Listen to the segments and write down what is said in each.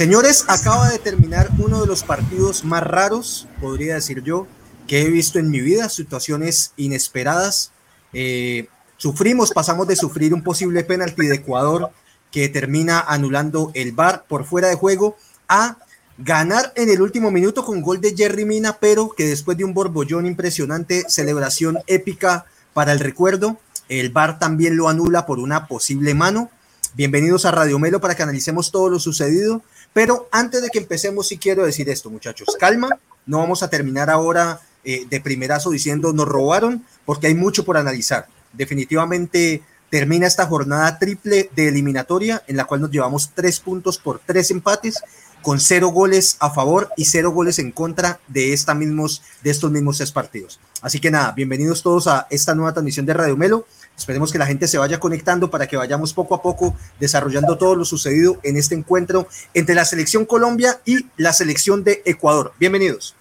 Señores, acaba de terminar uno de los partidos más raros, podría decir yo, que he visto en mi vida, situaciones inesperadas. Eh, sufrimos, pasamos de sufrir un posible penalti de Ecuador que termina anulando el VAR por fuera de juego a ganar en el último minuto con gol de Jerry Mina, pero que después de un borbollón impresionante, celebración épica para el recuerdo, el VAR también lo anula por una posible mano. Bienvenidos a Radio Melo para que analicemos todo lo sucedido. Pero antes de que empecemos, sí quiero decir esto, muchachos. Calma, no vamos a terminar ahora eh, de primerazo diciendo nos robaron, porque hay mucho por analizar. Definitivamente termina esta jornada triple de eliminatoria en la cual nos llevamos tres puntos por tres empates con cero goles a favor y cero goles en contra de, esta mismos, de estos mismos tres partidos. Así que nada, bienvenidos todos a esta nueva transmisión de Radio Melo. Esperemos que la gente se vaya conectando para que vayamos poco a poco desarrollando todo lo sucedido en este encuentro entre la selección Colombia y la selección de Ecuador. Bienvenidos.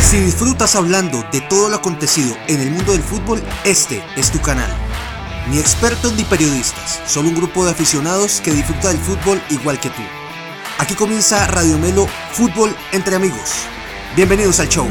Si disfrutas hablando de todo lo acontecido en el mundo del fútbol, este es tu canal. Ni expertos ni periodistas, solo un grupo de aficionados que disfruta del fútbol igual que tú. Aquí comienza Radio Melo Fútbol entre amigos. Bienvenidos al show.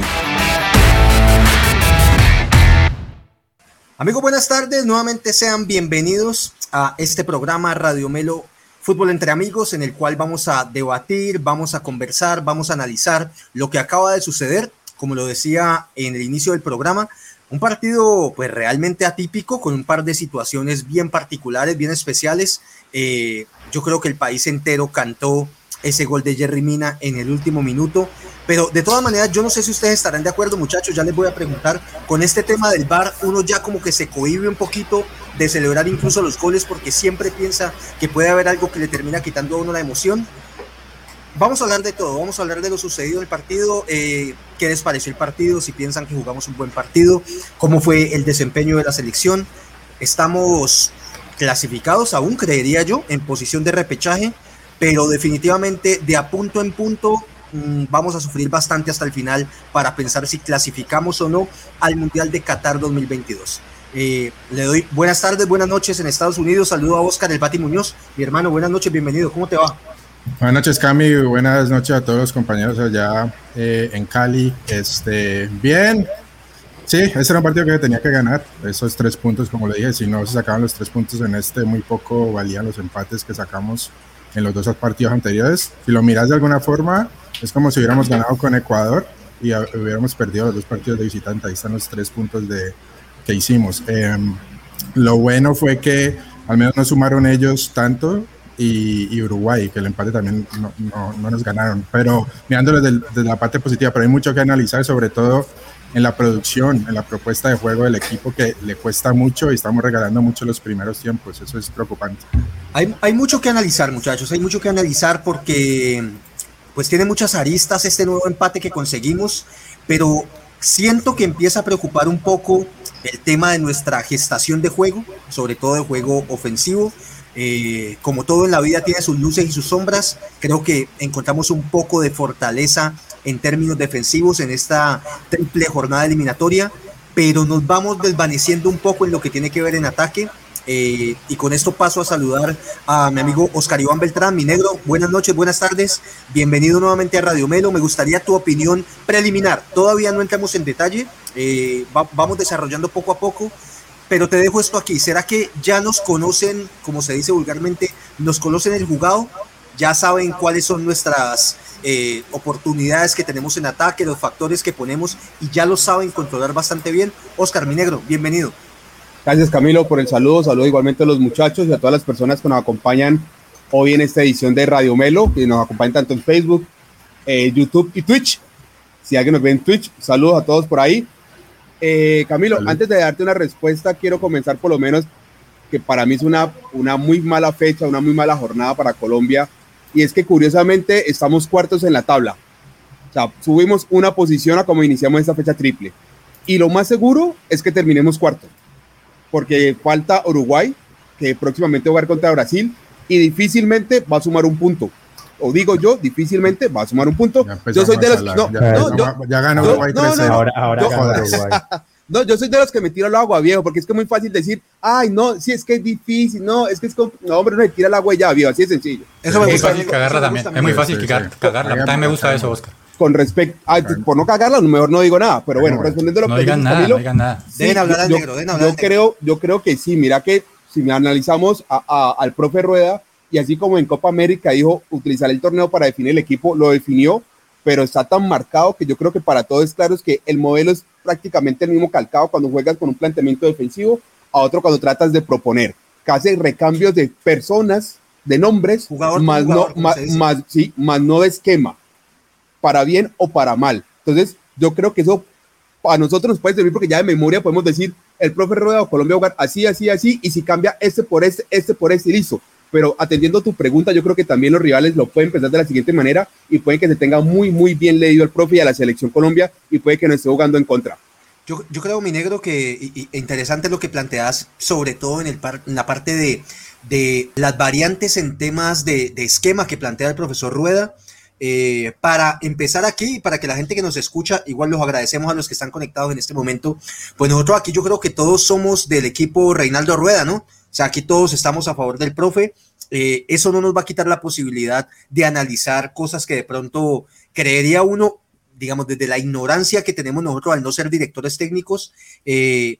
Amigos, buenas tardes. Nuevamente sean bienvenidos a este programa Radio Melo Fútbol entre amigos en el cual vamos a debatir, vamos a conversar, vamos a analizar lo que acaba de suceder como lo decía en el inicio del programa, un partido pues realmente atípico con un par de situaciones bien particulares, bien especiales. Eh, yo creo que el país entero cantó ese gol de Jerry Mina en el último minuto, pero de todas maneras yo no sé si ustedes estarán de acuerdo muchachos, ya les voy a preguntar, con este tema del VAR uno ya como que se cohibe un poquito de celebrar incluso los goles porque siempre piensa que puede haber algo que le termina quitando a uno la emoción. Vamos a hablar de todo, vamos a hablar de lo sucedido en el partido, eh, qué les pareció el partido, si piensan que jugamos un buen partido, cómo fue el desempeño de la selección. Estamos clasificados aún, creería yo, en posición de repechaje, pero definitivamente de a punto en punto mm, vamos a sufrir bastante hasta el final para pensar si clasificamos o no al Mundial de Qatar 2022. Eh, le doy buenas tardes, buenas noches en Estados Unidos. Saludo a Oscar El Pati Muñoz, mi hermano. Buenas noches, bienvenido. ¿Cómo te va? Buenas noches, Cami. Buenas noches a todos los compañeros allá eh, en Cali. Este, bien. Sí, ese era un partido que tenía que ganar. Esos tres puntos, como le dije, si no se sacaban los tres puntos en este, muy poco valían los empates que sacamos en los dos partidos anteriores. Si lo miras de alguna forma, es como si hubiéramos ganado con Ecuador y hubiéramos perdido los dos partidos de visitante. Ahí están los tres puntos de, que hicimos. Em, lo bueno fue que al menos no sumaron ellos tanto y, Uruguay, que el empate también no, no, nos ganaron. Pero mirándolo desde, la parte positiva, pero hay mucho que analizar, sobre todo en la producción, en la propuesta de juego del equipo que le cuesta mucho y estamos regalando mucho los primeros tiempos. Eso es preocupante. Hay, hay mucho que analizar, muchachos, hay mucho que analizar porque pues tiene muchas aristas este nuevo empate que conseguimos, pero siento que empieza a preocupar un poco el tema de nuestra gestación de juego, sobre todo de juego ofensivo. Eh, como todo en la vida tiene sus luces y sus sombras, creo que encontramos un poco de fortaleza en términos defensivos en esta triple jornada eliminatoria, pero nos vamos desvaneciendo un poco en lo que tiene que ver en ataque. Eh, y con esto paso a saludar a mi amigo Oscar Iván Beltrán, mi negro. Buenas noches, buenas tardes. Bienvenido nuevamente a Radio Melo. Me gustaría tu opinión preliminar. Todavía no entramos en detalle. Eh, vamos desarrollando poco a poco pero te dejo esto aquí. ¿Será que ya nos conocen, como se dice vulgarmente, nos conocen el jugado? Ya saben cuáles son nuestras eh, oportunidades que tenemos en ataque, los factores que ponemos y ya lo saben controlar bastante bien. Oscar Minegro, bienvenido. Gracias Camilo por el saludo. Saludo igualmente a los muchachos y a todas las personas que nos acompañan hoy en esta edición de Radio Melo, que nos acompañan tanto en Facebook, eh, YouTube y Twitch. Si alguien nos ve en Twitch, saludos a todos por ahí. Eh, Camilo, antes de darte una respuesta, quiero comenzar por lo menos que para mí es una, una muy mala fecha, una muy mala jornada para Colombia, y es que curiosamente estamos cuartos en la tabla. O sea, subimos una posición a como iniciamos esta fecha triple. Y lo más seguro es que terminemos cuarto, porque falta Uruguay, que próximamente va a jugar contra Brasil, y difícilmente va a sumar un punto o digo yo, difícilmente va a sumar un punto. Yo soy de los. No, ya, no, ya, ganó Uruguay no, no, Ahora, ahora gana Uruguay. No, yo soy de los que me tiro al agua, viejo, porque es que es muy fácil decir, ay, no, sí, es que es difícil, no, es que es como, no, hombre, no se tira al agua ya, viejo, así de sencillo. Eso me gusta. Es fácil cagarla también. Es muy fácil cagarla. También me gusta eso, Oscar. Con respecto, a, por no cagarla, mejor no digo nada, pero bueno, respondiendo a lo que digan nada, Camilo, no digan nada. deben hablar al negro, deben hablar yo creo, yo creo que sí, mira que si analizamos a, al profe Rueda, y así como en Copa América dijo utilizar el torneo para definir el equipo, lo definió, pero está tan marcado que yo creo que para todos es claro es que el modelo es prácticamente el mismo calcado cuando juegas con un planteamiento defensivo a otro cuando tratas de proponer. Casi recambios de personas, de nombres, más, no, más, sí, más no de esquema, para bien o para mal. Entonces, yo creo que eso a nosotros nos puede servir porque ya de memoria podemos decir, el profe Rueda o Colombia jugar así, así, así, y si cambia este por este, este por este, listo pero atendiendo tu pregunta, yo creo que también los rivales lo pueden pensar de la siguiente manera y puede que se tenga muy, muy bien leído el profe y a la selección Colombia y puede que no esté jugando en contra. Yo, yo creo, mi negro, que interesante lo que planteas, sobre todo en, el en la parte de, de, las variantes en temas de, de, esquema que plantea el profesor Rueda. Eh, para empezar aquí, para que la gente que nos escucha, igual los agradecemos a los que están conectados en este momento, pues nosotros aquí yo creo que todos somos del equipo Reinaldo Rueda, ¿no? O sea, aquí todos estamos a favor del profe. Eh, eso no nos va a quitar la posibilidad de analizar cosas que de pronto creería uno, digamos, desde la ignorancia que tenemos nosotros al no ser directores técnicos, eh,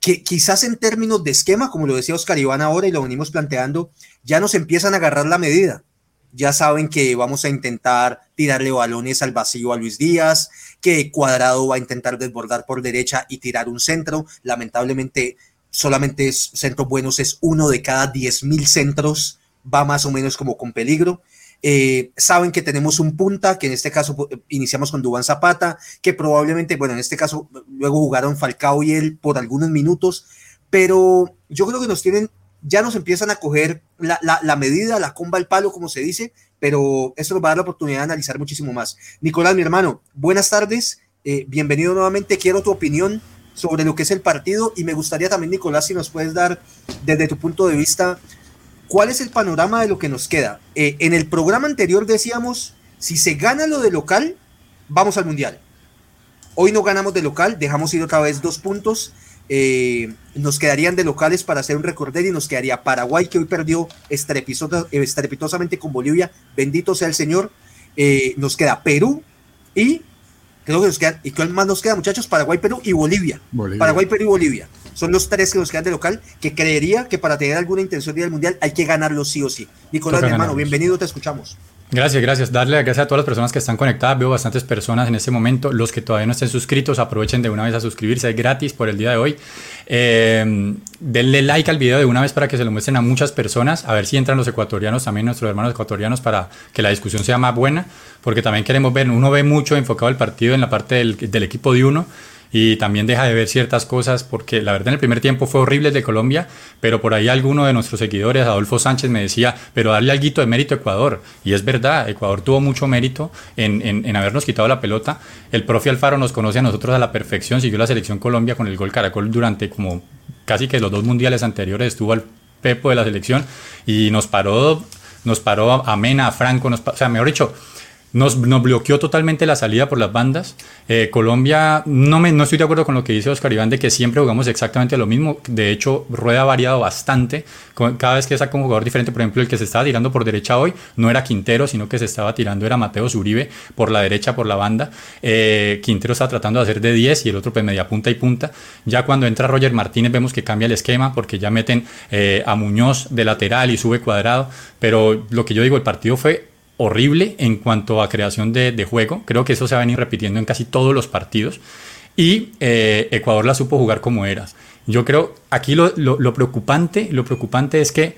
que quizás en términos de esquema, como lo decía Oscar Iván ahora y lo venimos planteando, ya nos empiezan a agarrar la medida. Ya saben que vamos a intentar tirarle balones al vacío a Luis Díaz, que Cuadrado va a intentar desbordar por derecha y tirar un centro. Lamentablemente solamente es centros buenos, es uno de cada 10.000 centros, va más o menos como con peligro. Eh, saben que tenemos un punta, que en este caso pues, iniciamos con Dubán Zapata, que probablemente, bueno, en este caso luego jugaron Falcao y él por algunos minutos, pero yo creo que nos tienen, ya nos empiezan a coger la, medida, la comba al palo, como se dice, pero eso nos va a dar la oportunidad de analizar muchísimo más. Nicolás, mi hermano, buenas tardes, eh, bienvenido nuevamente, quiero tu opinión sobre lo que es el partido y me gustaría también, Nicolás, si nos puedes dar desde tu punto de vista, ¿cuál es el panorama de lo que nos queda? Eh, en el programa anterior decíamos, si se gana lo de local, vamos al Mundial. Hoy no ganamos de local, dejamos ir otra vez dos puntos. Eh, nos quedarían de locales para hacer un recorder y nos quedaría Paraguay, que hoy perdió estrepitosamente con Bolivia. Bendito sea el Señor. Eh, nos queda Perú y Creo que nos quedan, ¿y cuál más nos queda, muchachos? Paraguay, Perú y Bolivia. Paraguay, Perú y Bolivia. Son los tres que nos quedan de local, que creería que para tener alguna intención de ir al Mundial hay que ganarlo sí o sí. Nicolás, mi hermano, bienvenido, te escuchamos. Gracias, gracias. Darle gracias a todas las personas que están conectadas. Veo bastantes personas en este momento. Los que todavía no estén suscritos, aprovechen de una vez a suscribirse. Es gratis por el día de hoy. Eh, denle like al video de una vez para que se lo muestren a muchas personas. A ver si entran los ecuatorianos, también nuestros hermanos ecuatorianos, para que la discusión sea más buena. Porque también queremos ver, uno ve mucho enfocado el partido en la parte del, del equipo de uno y también deja de ver ciertas cosas porque la verdad en el primer tiempo fue horrible de Colombia, pero por ahí alguno de nuestros seguidores, Adolfo Sánchez, me decía, pero darle algo de mérito a Ecuador. Y es verdad, Ecuador tuvo mucho mérito en, en, habernos quitado la pelota. El profe Alfaro nos conoce a nosotros a la perfección, siguió la selección Colombia con el gol Caracol durante como casi que los dos mundiales anteriores estuvo al pepo de la selección y nos paró, nos paró a Mena, a Franco, nos, o sea, mejor dicho, nos, bloqueó totalmente la salida por las bandas. Eh, Colombia, no, me, no estoy de acuerdo con lo que dice Oscar Iván de que siempre jugamos exactamente lo mismo. De hecho, Rueda ha variado bastante. Cada vez que saca un jugador diferente, por ejemplo, el que se estaba tirando por derecha hoy no era Quintero, sino que se estaba tirando era Mateo Zuribe por la derecha, por la banda. Eh, Quintero está tratando de hacer de 10 y el otro pues media punta y punta. Ya cuando entra Roger Martínez vemos que cambia el esquema porque ya meten eh, a Muñoz de lateral y sube cuadrado. Pero lo que yo digo, el partido fue horrible en cuanto a creación de, juego. Creo que eso se va a venir repitiendo en casi todos los partidos. Y eh, Ecuador la supo jugar como era. Yo creo, aquí lo, preocupante, lo preocupante es que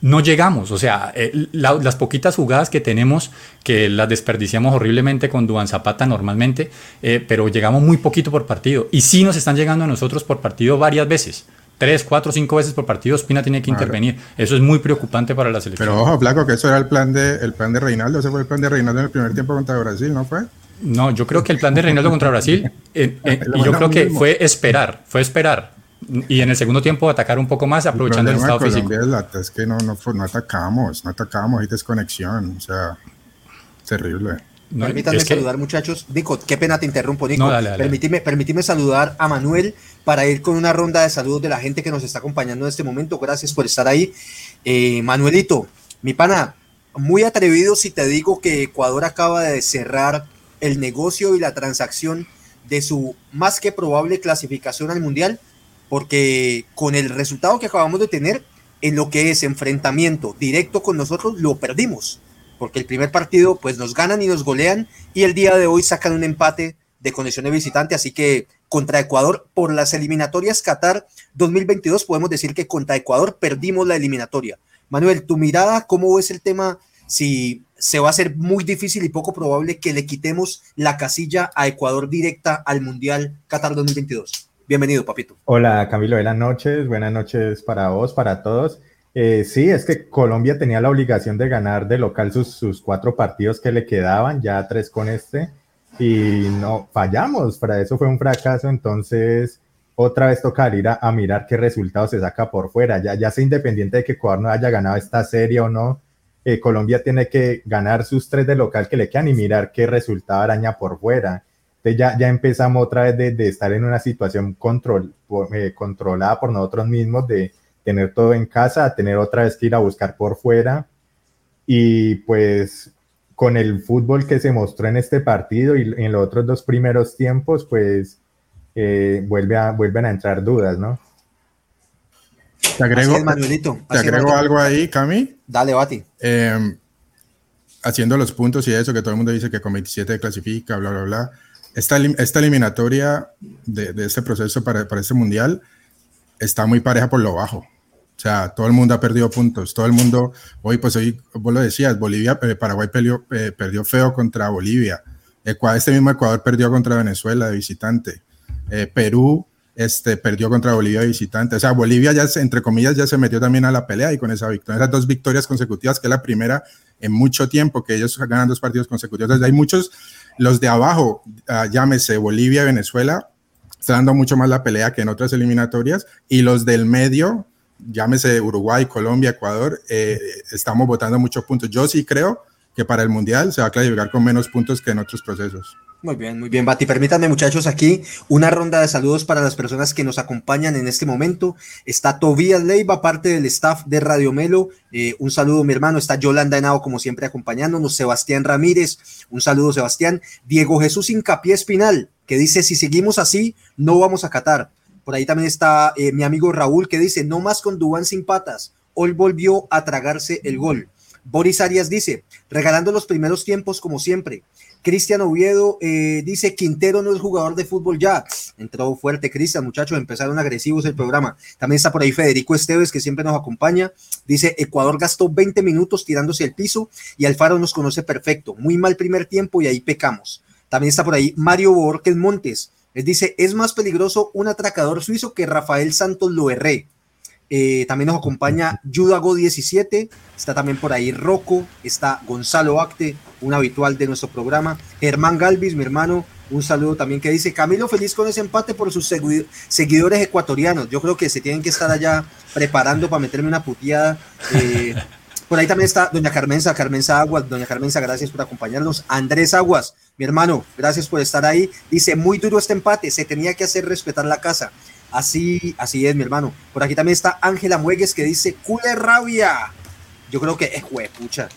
no llegamos. O sea, eh, las poquitas jugadas que tenemos, que las desperdiciamos horriblemente con Duan Zapata normalmente, eh, pero llegamos muy poquito por partido. Y sí nos están llegando a nosotros por partido varias veces tres, cuatro, cinco veces por partido, Espina tiene que intervenir. Eso es muy preocupante para la selección. Pero ojo, Flaco, que eso era el plan de, el plan de Reinaldo, ese fue el plan de Reinaldo en el primer tiempo contra Brasil, ¿no fue? No, yo creo que el plan de Reinaldo contra Brasil, eh, eh, y yo creo que fue esperar, fue esperar. Y en el segundo tiempo atacar un poco más, aprovechando el, estado físico. Es, es que no, no, no atacamos, no atacamos, hay desconexión, o sea, terrible. Permítanme saludar, muchachos. Nico, qué pena te interrumpo, Nico. No, dale, Permíteme, saludar a Manuel para ir con una ronda de saludos de la gente que nos está acompañando en este momento. Gracias por estar ahí. Eh, Manuelito, mi pana, muy atrevido si te digo que Ecuador acaba de cerrar el negocio y la transacción de su más que probable clasificación al Mundial, porque con el resultado que acabamos de tener, en lo que es enfrentamiento directo con nosotros, lo perdimos porque el primer partido pues nos ganan y nos golean y el día de hoy sacan un empate de condición de visitante, así que contra Ecuador por las eliminatorias Qatar 2022 podemos decir que contra Ecuador perdimos la eliminatoria. Manuel, tu mirada, ¿cómo ves el tema? Si se va a hacer muy difícil y poco probable que le quitemos la casilla a Ecuador directa al Mundial Qatar 2022. Bienvenido, papito. Hola, Camilo, buenas noches. Buenas noches para vos, para todos. Eh, sí, es que Colombia tenía la obligación de ganar de local sus, cuatro partidos que le quedaban, ya tres con este, y no fallamos, para eso fue un fracaso, entonces otra vez tocar ir a, mirar qué resultado se saca por fuera, ya, ya sea independiente de que Ecuador no haya ganado esta serie o no, eh, Colombia tiene que ganar sus tres de local que le quedan y mirar qué resultado araña por fuera. Entonces ya, ya empezamos otra vez de, estar en una situación control, eh, controlada por nosotros mismos, de tener todo en casa, tener otra vez que ir a buscar por fuera. Y pues con el fútbol que se mostró en este partido y en los otros dos primeros tiempos, pues eh, vuelve a, vuelven a entrar dudas, ¿no? Te agrego, te agrego algo ahí, Cami. Dale, Bati. Em, haciendo los puntos y eso, que todo el mundo dice que con 27 clasifica, bla, bla, bla. Esta, esta eliminatoria de, de este proceso para, para este mundial está muy pareja por lo bajo. O sea, todo el mundo ha perdido puntos. Todo el mundo, hoy, pues hoy, vos lo decías, Bolivia, eh, Paraguay perdió, eh, perdió, feo contra Bolivia. Ecuador, este mismo Ecuador perdió contra Venezuela de visitante. Eh, Perú este, perdió contra Bolivia de visitante. O sea, Bolivia ya, entre comillas, ya se metió también a la pelea y con esa victoria, esas dos victorias consecutivas, que es la primera en mucho tiempo que ellos ganan dos partidos consecutivos. Entonces, hay muchos, los de abajo, ah, llámese Bolivia Venezuela, están dando mucho más la pelea que en otras eliminatorias y los del medio, llámese Uruguay, Colombia, Ecuador, eh, estamos votando muchos puntos. Yo sí creo que para el Mundial se va a clasificar con menos puntos que en otros procesos. Muy bien, muy bien, Bati. Permítanme, muchachos, aquí una ronda de saludos para las personas que nos acompañan en este momento. Está Tobías Leiva, parte del staff de Radio Melo. Eh, un saludo, mi hermano. Está Yolanda Henao, como siempre, acompañándonos. Sebastián Ramírez, un saludo, Sebastián. Diego Jesús Incapié Espinal, que dice: Si seguimos así, no vamos a Qatar. Por ahí también está eh, mi amigo Raúl que dice, no más con Dubán sin patas. Hoy volvió a tragarse el gol. Boris Arias dice, regalando los primeros tiempos como siempre. Cristian Oviedo eh, dice, Quintero no es jugador de fútbol ya. Entró fuerte Cristian, muchachos, empezaron agresivos el programa. También está por ahí Federico Esteves, que siempre nos acompaña. Dice, Ecuador gastó 20 minutos tirándose el piso y Alfaro nos conoce perfecto. Muy mal primer tiempo y ahí pecamos. También está por ahí Mario Borges Montes. Él dice, es más peligroso un atracador suizo que Rafael Santos Loerré. Eh, también nos acompaña Judago 17, está también por ahí Rocco, está Gonzalo Acte, un habitual de nuestro programa, Germán Galvis, mi hermano, un saludo también que dice, Camilo feliz con ese empate por sus seguidores ecuatorianos, yo creo que se tienen que estar allá preparando para meterme una puteada. Eh, por ahí también está doña Carmenza, Carmenza Aguas, doña Carmenza, gracias por acompañarnos. Andrés Aguas, mi hermano, gracias por estar ahí. Dice, muy duro este empate, se tenía que hacer respetar la casa. Así, así es, mi hermano. Por aquí también está Ángela Muegues que dice, cule rabia. Yo creo que, eh, pucha.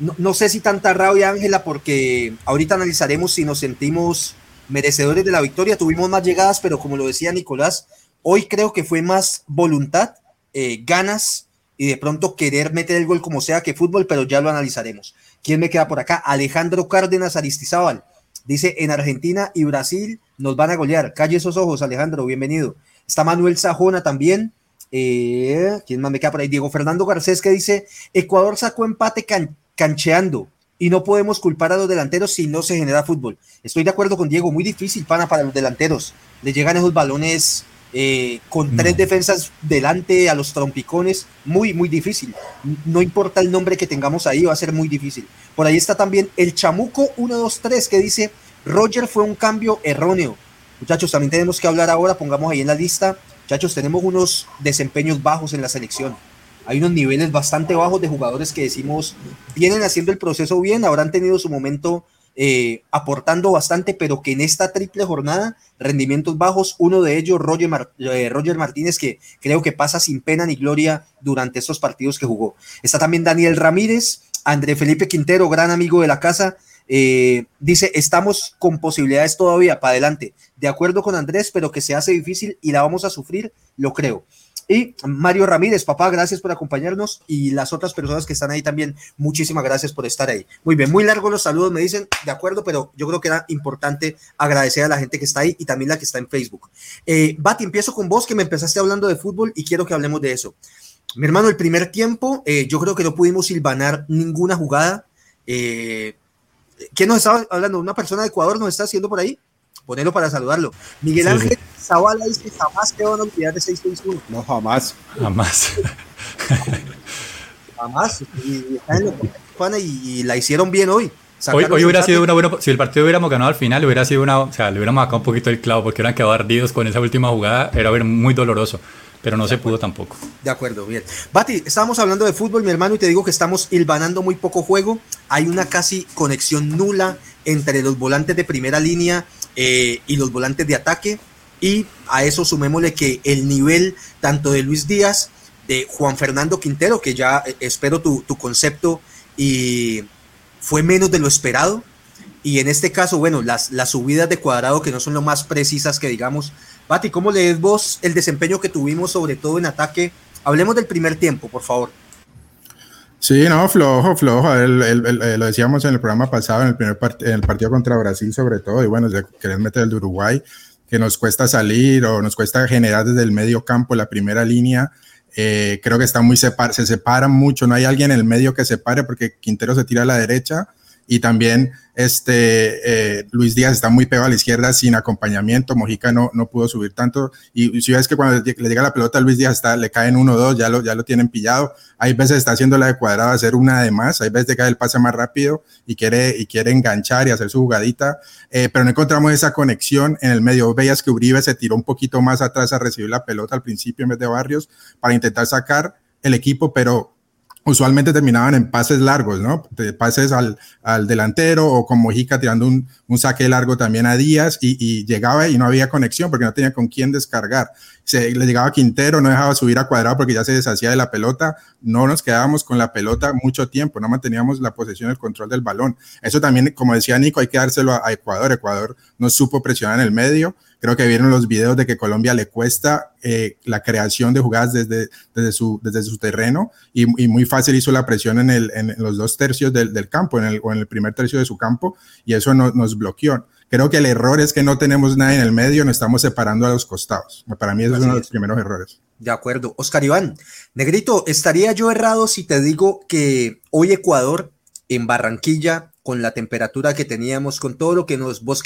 No, sé si tanta rabia, Ángela, porque ahorita analizaremos si nos sentimos merecedores de la victoria. Tuvimos más llegadas, pero como lo decía Nicolás, hoy creo que fue más voluntad, eh, ganas y de pronto querer meter el gol como sea que fútbol, pero ya lo analizaremos. ¿Quién me queda por acá? Alejandro Cárdenas Aristizábal. Dice, en Argentina y Brasil nos van a golear. Calle esos ojos, Alejandro, bienvenido. Está Manuel Sajona también. Eh, ¿Quién más me queda por ahí? Diego Fernando Garcés que dice, Ecuador sacó empate cancheando y no podemos culpar a los delanteros si no se genera fútbol. Estoy de acuerdo con Diego, muy difícil, pana, para los delanteros. Le llegan esos balones eh, con tres defensas delante a los trompicones, muy, muy difícil. No importa el nombre que tengamos ahí, va a ser muy difícil. Por ahí está también el Chamuco 123 que dice, Roger fue un cambio erróneo. Muchachos, también tenemos que hablar ahora, pongamos ahí en la lista. Muchachos, tenemos unos desempeños bajos en la selección. Hay unos niveles bastante bajos de jugadores que decimos, vienen haciendo el proceso bien, habrán tenido su momento eh, aportando bastante, pero que en esta triple jornada, rendimientos bajos, uno de ellos, Roger, eh, Roger Martínez, que creo que pasa sin pena ni gloria durante estos partidos que jugó. Está también Daniel Ramírez, André Felipe Quintero, gran amigo de la casa, eh, dice, estamos con posibilidades todavía para adelante. De acuerdo con Andrés, pero que se hace difícil y la vamos a sufrir, lo creo. Y Mario Ramírez, papá, gracias por acompañarnos y las otras personas que están ahí también, muchísimas gracias por estar ahí. Muy bien, muy largos los saludos, me dicen, de acuerdo, pero yo creo que era importante agradecer a la gente que está ahí y también la que está en Facebook. Eh, Bati, empiezo con vos, que me empezaste hablando de fútbol y quiero que hablemos de eso. Mi hermano, el primer tiempo, eh, yo creo que no pudimos silvanar ninguna jugada. Eh, ¿Quién nos estaba hablando? ¿Una persona de Ecuador nos está haciendo por ahí? Ponelo para saludarlo. Miguel Ángel Zavala dice, jamás te van a olvidar de 661. No, jamás. Jamás. jamás. Y, y, la hicieron bien hoy. Hoy, hoy hubiera sido una buena. Si el partido hubiéramos ganado al final, hubiera sido una. O sea, le hubiéramos sacado un poquito el clavo porque hubieran quedado ardidos con esa última jugada. Era muy doloroso pero no se pudo tampoco. De acuerdo, bien. Bati, estábamos hablando de fútbol, mi hermano, y te digo que estamos hilvanando muy poco juego. Hay una casi conexión nula entre los volantes de primera línea eh, y los volantes de ataque. Y a eso sumémosle que el nivel tanto de Luis Díaz, de Juan Fernando Quintero, que ya eh, espero tu, concepto, y fue menos de lo esperado. Y en este caso, bueno, las, las subidas de cuadrado que no son lo más precisas que digamos. Bati, ¿cómo lees vos el desempeño que tuvimos, sobre todo en ataque? Hablemos del primer tiempo, por favor. Sí, no, flojo, flojo. lo decíamos en el programa pasado, en el primer en el partido contra Brasil, sobre todo. Y bueno, si querés meter el de Uruguay, que nos cuesta salir o nos cuesta generar desde el medio campo la primera línea. Eh, creo que está muy separ se separan mucho, no hay alguien en el medio que separe porque Quintero se tira a la derecha y también este, eh, Luis Díaz está muy pegado a la izquierda sin acompañamiento. Mojica no, no pudo subir tanto. Y si ves que cuando le llega la pelota a Luis Díaz está, le caen uno o dos, ya lo, ya lo tienen pillado. Hay veces está haciendo la de cuadrado, hacer una de más. Hay veces que el pase más rápido y quiere, y quiere enganchar y hacer su jugadita. Eh, pero no encontramos esa conexión en el medio. Veías que Uribe se tiró un poquito más atrás a recibir la pelota al principio en vez de Barrios para intentar sacar el equipo, pero usualmente terminaban en pases largos, ¿no? De pases al, al, delantero o con Mojica tirando un, un, saque largo también a Díaz y, llegaba y no había conexión porque no tenía con quién descargar. Se, le llegaba Quintero, no dejaba subir a cuadrado porque ya se deshacía de la pelota, no nos quedábamos con la pelota mucho tiempo, no manteníamos la posesión, el control del balón. Eso también, como decía Nico, hay que dárselo a, a Ecuador. Ecuador no supo presionar en el medio Creo que vieron los videos de que Colombia le cuesta eh, la creación de jugadas desde, desde, su, desde su terreno y, muy fácil hizo la presión en, el, en los dos tercios del, del, campo en el, o en el primer tercio de su campo y eso no, nos bloqueó. Creo que el error es que no tenemos nada en el medio, nos estamos separando a los costados. Para mí eso es uno de los primeros errores. De acuerdo. Oscar Iván, Negrito, ¿estaría yo errado si te digo que hoy Ecuador en Barranquilla, con la temperatura que teníamos, con todo lo que nos vos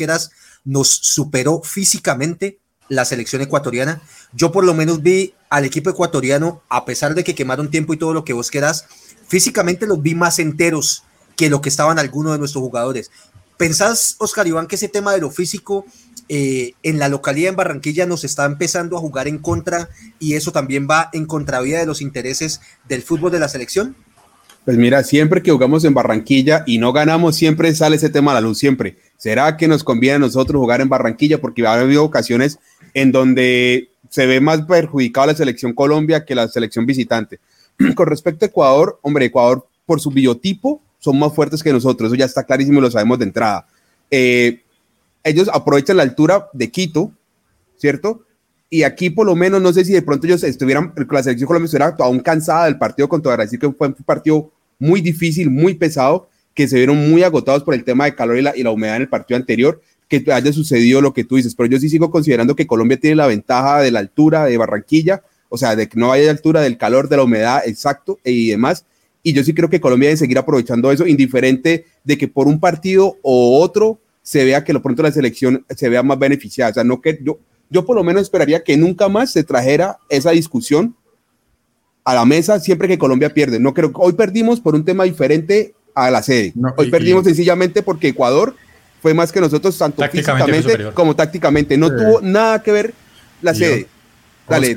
nos superó físicamente la selección ecuatoriana. Yo por lo menos vi al equipo ecuatoriano, a pesar de que quemaron tiempo y todo lo que vos querás, físicamente los vi más enteros que lo que estaban algunos de nuestros jugadores. ¿Pensás, Oscar Iván, que ese tema de lo físico eh, en la localidad en Barranquilla nos está empezando a jugar en contra y eso también va en contravía de los intereses del fútbol de la selección? Pues mira, siempre que jugamos en Barranquilla y no ganamos, siempre sale ese tema a la luz, siempre. ¿Será que nos conviene a nosotros jugar en Barranquilla? Porque ha habido ocasiones en donde se ve más perjudicada la selección Colombia que la selección visitante. Con respecto a Ecuador, hombre, Ecuador por su biotipo son más fuertes que nosotros, eso ya está clarísimo y lo sabemos de entrada. Eh, ellos aprovechan la altura de Quito, ¿cierto? Y aquí por lo menos, no sé si de pronto ellos estuvieran, la selección colombiana estuviera aún cansada del partido contra Brasil, que fue un partido muy difícil, muy pesado, que se vieron muy agotados por el tema de calor y la, y la humedad en el partido anterior, que haya sucedido lo que tú dices. Pero yo sí sigo considerando que Colombia tiene la ventaja de la altura de Barranquilla, o sea, de que no haya altura del calor, de la humedad, exacto, y demás. Y yo sí creo que Colombia debe seguir aprovechando eso, indiferente de que por un partido o otro se vea que lo pronto la selección se vea más beneficiada. O sea, no que yo, yo por lo menos esperaría que nunca más se trajera esa discusión a la mesa siempre que Colombia pierde. No creo hoy perdimos por un tema diferente a la sede. hoy perdimos sencillamente porque Ecuador fue más que nosotros tanto físicamente como tácticamente. No tuvo nada que ver la sede. Dale,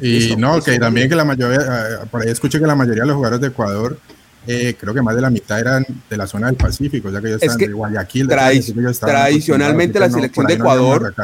Y no, que también que la mayoría, eh, por ahí escuché que la mayoría de los jugadores de Ecuador eh, creo que más de la mitad eran de la zona del Pacífico, sea que ellos estaban que de Guayaquil. tradicionalmente la selección de Ecuador,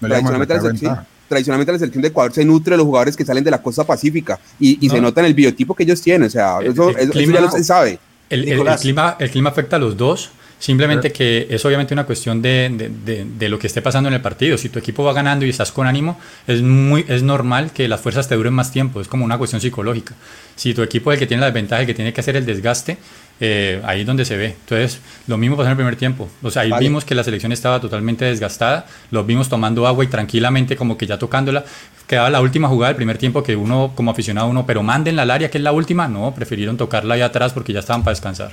tradicionalmente, la selección, tradicionalmente la selección de Ecuador se nutre de los jugadores que salen de la costa pacífica y, se nota en el biotipo que ellos tienen, o sea, eso, ya lo se sabe. El, clima, el clima afecta a los dos. Simplemente que es obviamente una cuestión de, de, lo que esté pasando en el partido. Si tu equipo va ganando y estás con ánimo, es, muy, es normal que las fuerzas te duren más tiempo. Es como una cuestión psicológica. Si tu equipo es el que tiene la desventaja, el que tiene que hacer el desgaste, eh, ahí es donde se ve. Entonces, lo mismo pasó en el primer tiempo. O sea, ahí vimos que la selección estaba totalmente desgastada. Los vimos tomando agua y tranquilamente, como que ya tocándola. Quedaba la última jugada del primer tiempo que uno, como aficionado, uno, pero manden la área, que es la última. No, prefirieron tocarla ahí atrás porque ya estaban para descansar.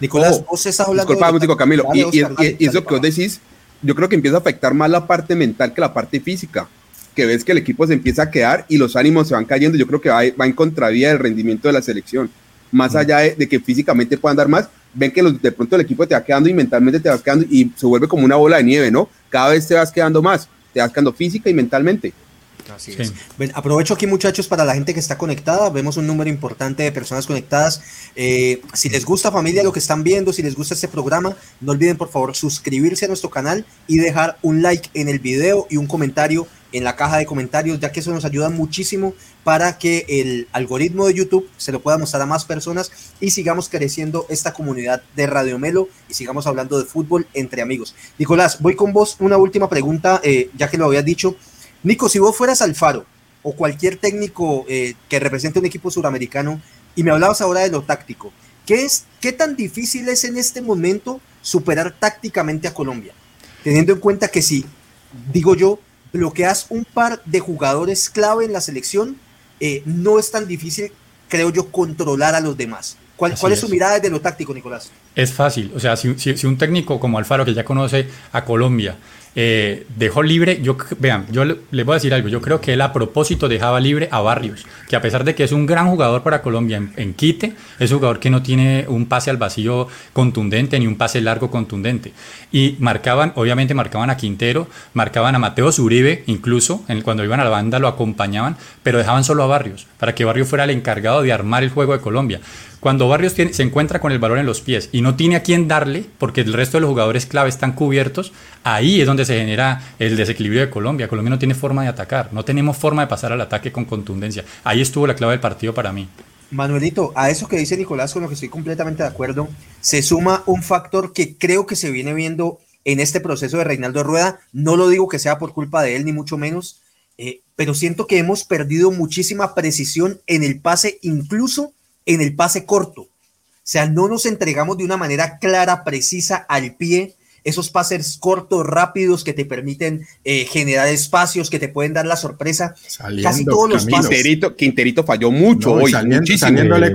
Nicolás, oh, vos estás hablando. Disculpa, Camilo. y, eso que vos decís, yo creo que empieza a afectar más la parte mental que la parte física. Que ves que el equipo se empieza a quedar y los ánimos se van cayendo. Yo creo que va, va en contravía del rendimiento de la selección. Más mm. allá de, que físicamente puedan dar más, ven que de pronto el equipo te va quedando y mentalmente te vas quedando y se vuelve como una bola de nieve, ¿no? Cada vez te vas quedando más, te vas quedando física y mentalmente. Así es. aprovecho aquí muchachos para la gente que está conectada, vemos un número importante de personas conectadas. Eh, si les gusta familia lo que están viendo, si les gusta este programa, no olviden por favor suscribirse a nuestro canal y dejar un like en el video y un comentario en la caja de comentarios, ya que eso nos ayuda muchísimo para que el algoritmo de YouTube se lo pueda mostrar a más personas y sigamos creciendo esta comunidad de Radio Melo y sigamos hablando de fútbol entre amigos. Nicolás, voy con vos una última pregunta, eh, ya que lo habías dicho. Nico, si vos fueras Alfaro o cualquier técnico eh, que represente un equipo suramericano y me hablabas ahora de lo táctico, ¿qué, es, ¿qué tan difícil es en este momento superar tácticamente a Colombia? Teniendo en cuenta que si, digo yo, bloqueas un par de jugadores clave en la selección, eh, no es tan difícil, creo yo, controlar a los demás. ¿Cuál, es, su mirada desde lo táctico, Nicolás? Es fácil, o sea, si, si, un técnico como Alfaro, que ya conoce a Colombia, eh, dejó libre, yo vean, yo le, voy a decir algo, yo creo que él a propósito dejaba libre a Barrios, que a pesar de que es un gran jugador para Colombia en, quite, es un jugador que no tiene un pase al vacío contundente ni un pase largo contundente. Y marcaban, obviamente marcaban a Quintero, marcaban a Mateo Zuribe, incluso en, cuando iban a la banda lo acompañaban, pero dejaban solo a Barrios, para que Barrios fuera el encargado de armar el juego de Colombia. Cuando Barrios se encuentra con el balón en los pies y no tiene a quién darle, porque el resto de los jugadores clave están cubiertos, ahí es donde se genera el desequilibrio de Colombia. Colombia no tiene forma de atacar, no tenemos forma de pasar al ataque con contundencia. Ahí estuvo la clave del partido para mí. Manuelito, a eso que dice Nicolás, con lo que estoy completamente de acuerdo, se suma un factor que creo que se viene viendo en este proceso de Reinaldo Rueda. No lo digo que sea por culpa de él, ni mucho menos, eh, pero siento que hemos perdido muchísima precisión en el pase, incluso en el pase corto. O sea, no nos entregamos de una manera clara, precisa, al pie, esos pases cortos, rápidos que te permiten eh, generar espacios, que te pueden dar la sorpresa. Casi todos los pases. Quinterito, falló mucho hoy, saliendo,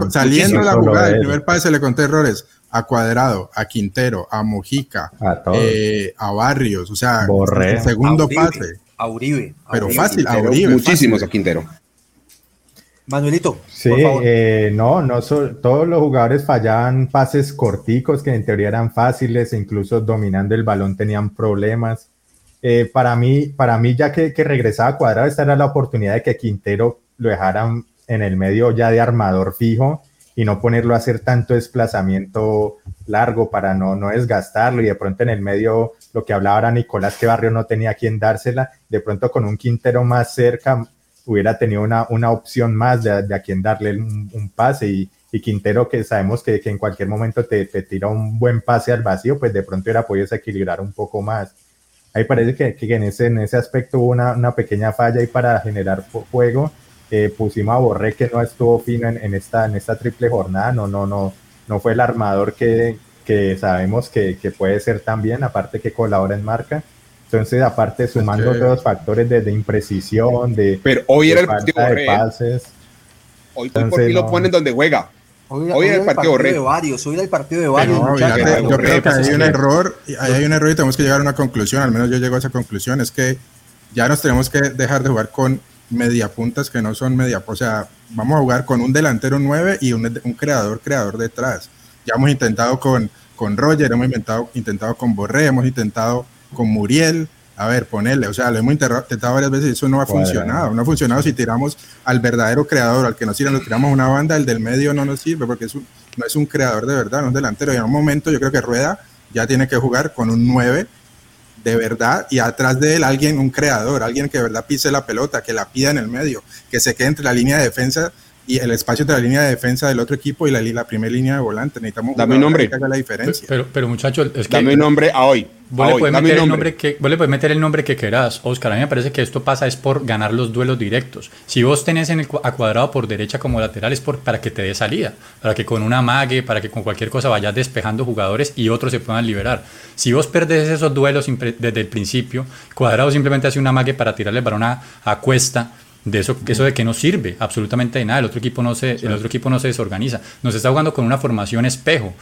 Saliendo la jugada, el primer pase le conté errores a Cuadrado, a Quintero, a Mojica, a, eh, Barrios, o sea, el segundo pase. A Uribe. Pero fácil, a Uribe. Muchísimos a Quintero. Manuelito. Sí, eh, no, no todos los jugadores fallaban pases corticos que en teoría eran fáciles, e incluso dominando el balón tenían problemas. Eh, para mí, para mí ya que, que, regresaba Cuadrado, esta era la oportunidad de que Quintero lo dejaran en el medio ya de armador fijo y no ponerlo a hacer tanto desplazamiento largo para no, no desgastarlo y de pronto en el medio lo que hablaba ahora Nicolás que Barrio no tenía quien dársela, de pronto con un Quintero más cerca hubiera tenido una, una opción más de, a quien darle un, pase y, y, Quintero que sabemos que, que en cualquier momento te, te, tira un buen pase al vacío, pues de pronto hubiera podido equilibrar un poco más. Ahí parece que, que en, ese, en ese aspecto hubo una, una pequeña falla ahí para generar juego. Eh, pusimos a Borré que no estuvo fino en, en, esta, en esta triple jornada, no, no, no, no fue el armador que, que sabemos que, que puede ser también, aparte que colabora en marca entonces, aparte, sumando todos los factores de, imprecisión, de. Pero hoy era el partido de pases. Hoy, por fin lo ponen donde juega. Hoy, hoy, era el partido, de varios, hoy era el partido de varios. yo creo que hay un error, hay un error y tenemos que llegar a una conclusión, al menos yo llego a esa conclusión, es que ya nos tenemos que dejar de jugar con mediapuntas que no son media, o sea, vamos a jugar con un delantero 9 y un, un creador creador detrás. Ya hemos intentado con, con Roger, hemos intentado, intentado con Borré, hemos intentado con Muriel. A ver, ponerle, o sea, lo hemos intentado varias veces y eso no ha funcionado. No ha funcionado si tiramos al verdadero creador, al que nos tiran, lo tiramos una banda, el del medio no nos sirve porque es no es un creador de verdad, no es un delantero. Y en un momento yo creo que Rueda ya tiene que jugar con un 9 de verdad y atrás de él alguien, un creador, alguien que de verdad pise la pelota, que la pida en el medio, que se quede entre la línea de defensa y el espacio de la línea de defensa del otro equipo y la, la primera línea de volante. Necesitamos Dame un nombre. que haga la diferencia. Pero, pero muchachos, es que... Dame un nombre a hoy. Vos, le puedes meter el nombre que, vos le puedes meter el nombre que quieras, Oscar. A mí me parece que esto pasa es por ganar los duelos directos. Si vos tenés en el a cuadrado por derecha como lateral es por, para que te dé salida, para que con una mague, para que con cualquier cosa vayas despejando jugadores y otros se puedan liberar. Si vos perdés esos duelos desde el principio, cuadrado simplemente hace una mague para tirarle para una a cuesta de eso, eso de que no sirve absolutamente de nada, el otro equipo no se, el otro equipo no se desorganiza, nos está jugando con una formación espejo.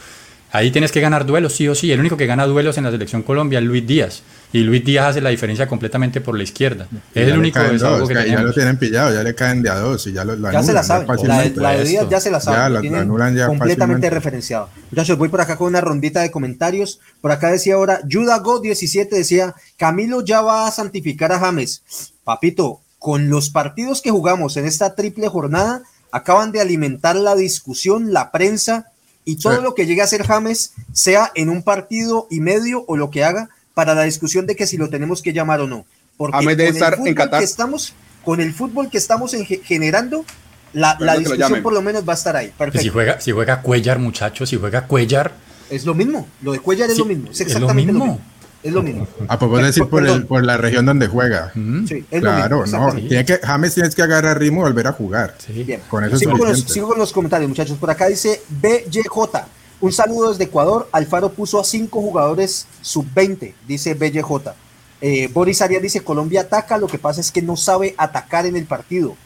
Ahí tienes que ganar duelos, sí o sí. El único que gana duelos en la selección Colombia es Luis Díaz. Y Luis Díaz hace la diferencia completamente por la izquierda. es el único desahogo que, que Ya lo tienen pillado, ya le caen de a dos y ya lo, Ya se la sabe. La, de Díaz ya se la sabe. Ya, la, anulan ya completamente referenciado. Muchachos, voy por acá con una rondita de comentarios. Por acá decía ahora, Judah Go 17 decía, Camilo ya va a santificar a James. Papito, con los partidos que jugamos en esta triple jornada, acaban de alimentar la discusión, la prensa y todo lo que llegue a ser James, sea en un partido y medio o lo que haga, para la discusión de que si lo tenemos que llamar o no. Porque James debe estar en Qatar. Que estamos, con el fútbol que estamos generando, la, la discusión por lo menos va a estar ahí. Perfecto. Si juega, si juega Cuellar, muchachos, si juega Cuellar. Es lo mismo, lo de Cuellar es lo mismo. Es exactamente lo mismo. Es lo mismo. Ah, pues decir por, el, por, la región donde juega. Sí, es claro, lo mismo, no. Tiene que, James tienes que agarrar ritmo y volver a jugar. Sí. Bien. Con eso sigo, con los, sigo con los comentarios, muchachos. Por acá dice BYJ. Un saludo desde Ecuador. Alfaro puso a cinco jugadores sub-20, dice BYJ. Eh, Boris Arias dice, Colombia ataca, lo que pasa es que no sabe atacar en el partido.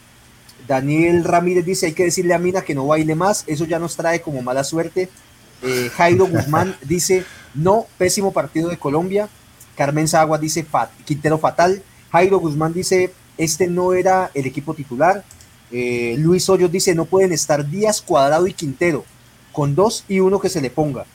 Daniel Ramírez dice, hay que decirle a Mina que no baile más, eso ya nos trae como mala suerte. Eh, Jairo Guzmán dice, no, pésimo partido de Colombia. Carmen Sagua dice, Quintero fatal. Jairo Guzmán dice, este no era el equipo titular. Eh, Luis Hoyos dice, no pueden estar Díaz, Cuadrado y Quintero, con dos y uno que se le ponga.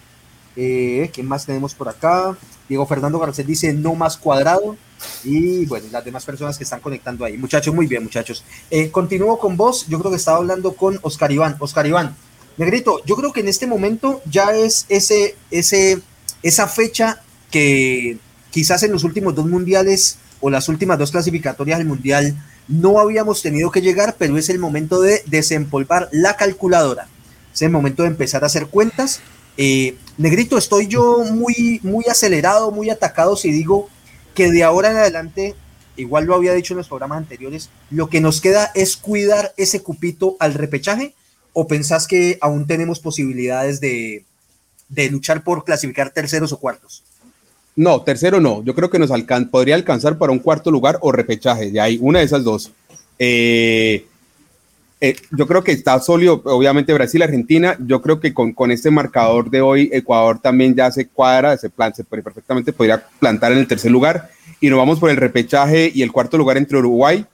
Eh, ¿Qué más tenemos por acá? Diego Fernando Garcés dice, no más Cuadrado. Y bueno, las demás personas que están conectando ahí. Muchachos, muy bien, muchachos. Eh, continúo con vos. Yo creo que estaba hablando con Oscar Iván. Oscar Iván, Negrito, yo creo que en este momento ya es ese, ese, esa fecha que quizás en los últimos dos mundiales o las últimas dos clasificatorias del mundial no habíamos tenido que llegar, pero es el momento de desempolvar la calculadora. Es el momento de empezar a hacer cuentas. Eh, negrito, estoy yo muy, muy acelerado, muy atacado si digo que de ahora en adelante, igual lo había dicho en los programas anteriores, lo que nos queda es cuidar ese cupito al repechaje o pensás que aún tenemos posibilidades de, luchar por clasificar terceros o cuartos? No, tercero no. Yo creo que nos podría alcanzar para un cuarto lugar o repechaje. De ahí, una de esas dos. Eh, eh, yo creo que está sólido, obviamente Brasil, Argentina. Yo creo que con, con, este marcador de hoy, Ecuador también ya se cuadra, ese plan se perfectamente podría plantar en el tercer lugar. Y nos vamos por el repechaje y el cuarto lugar entre Uruguay.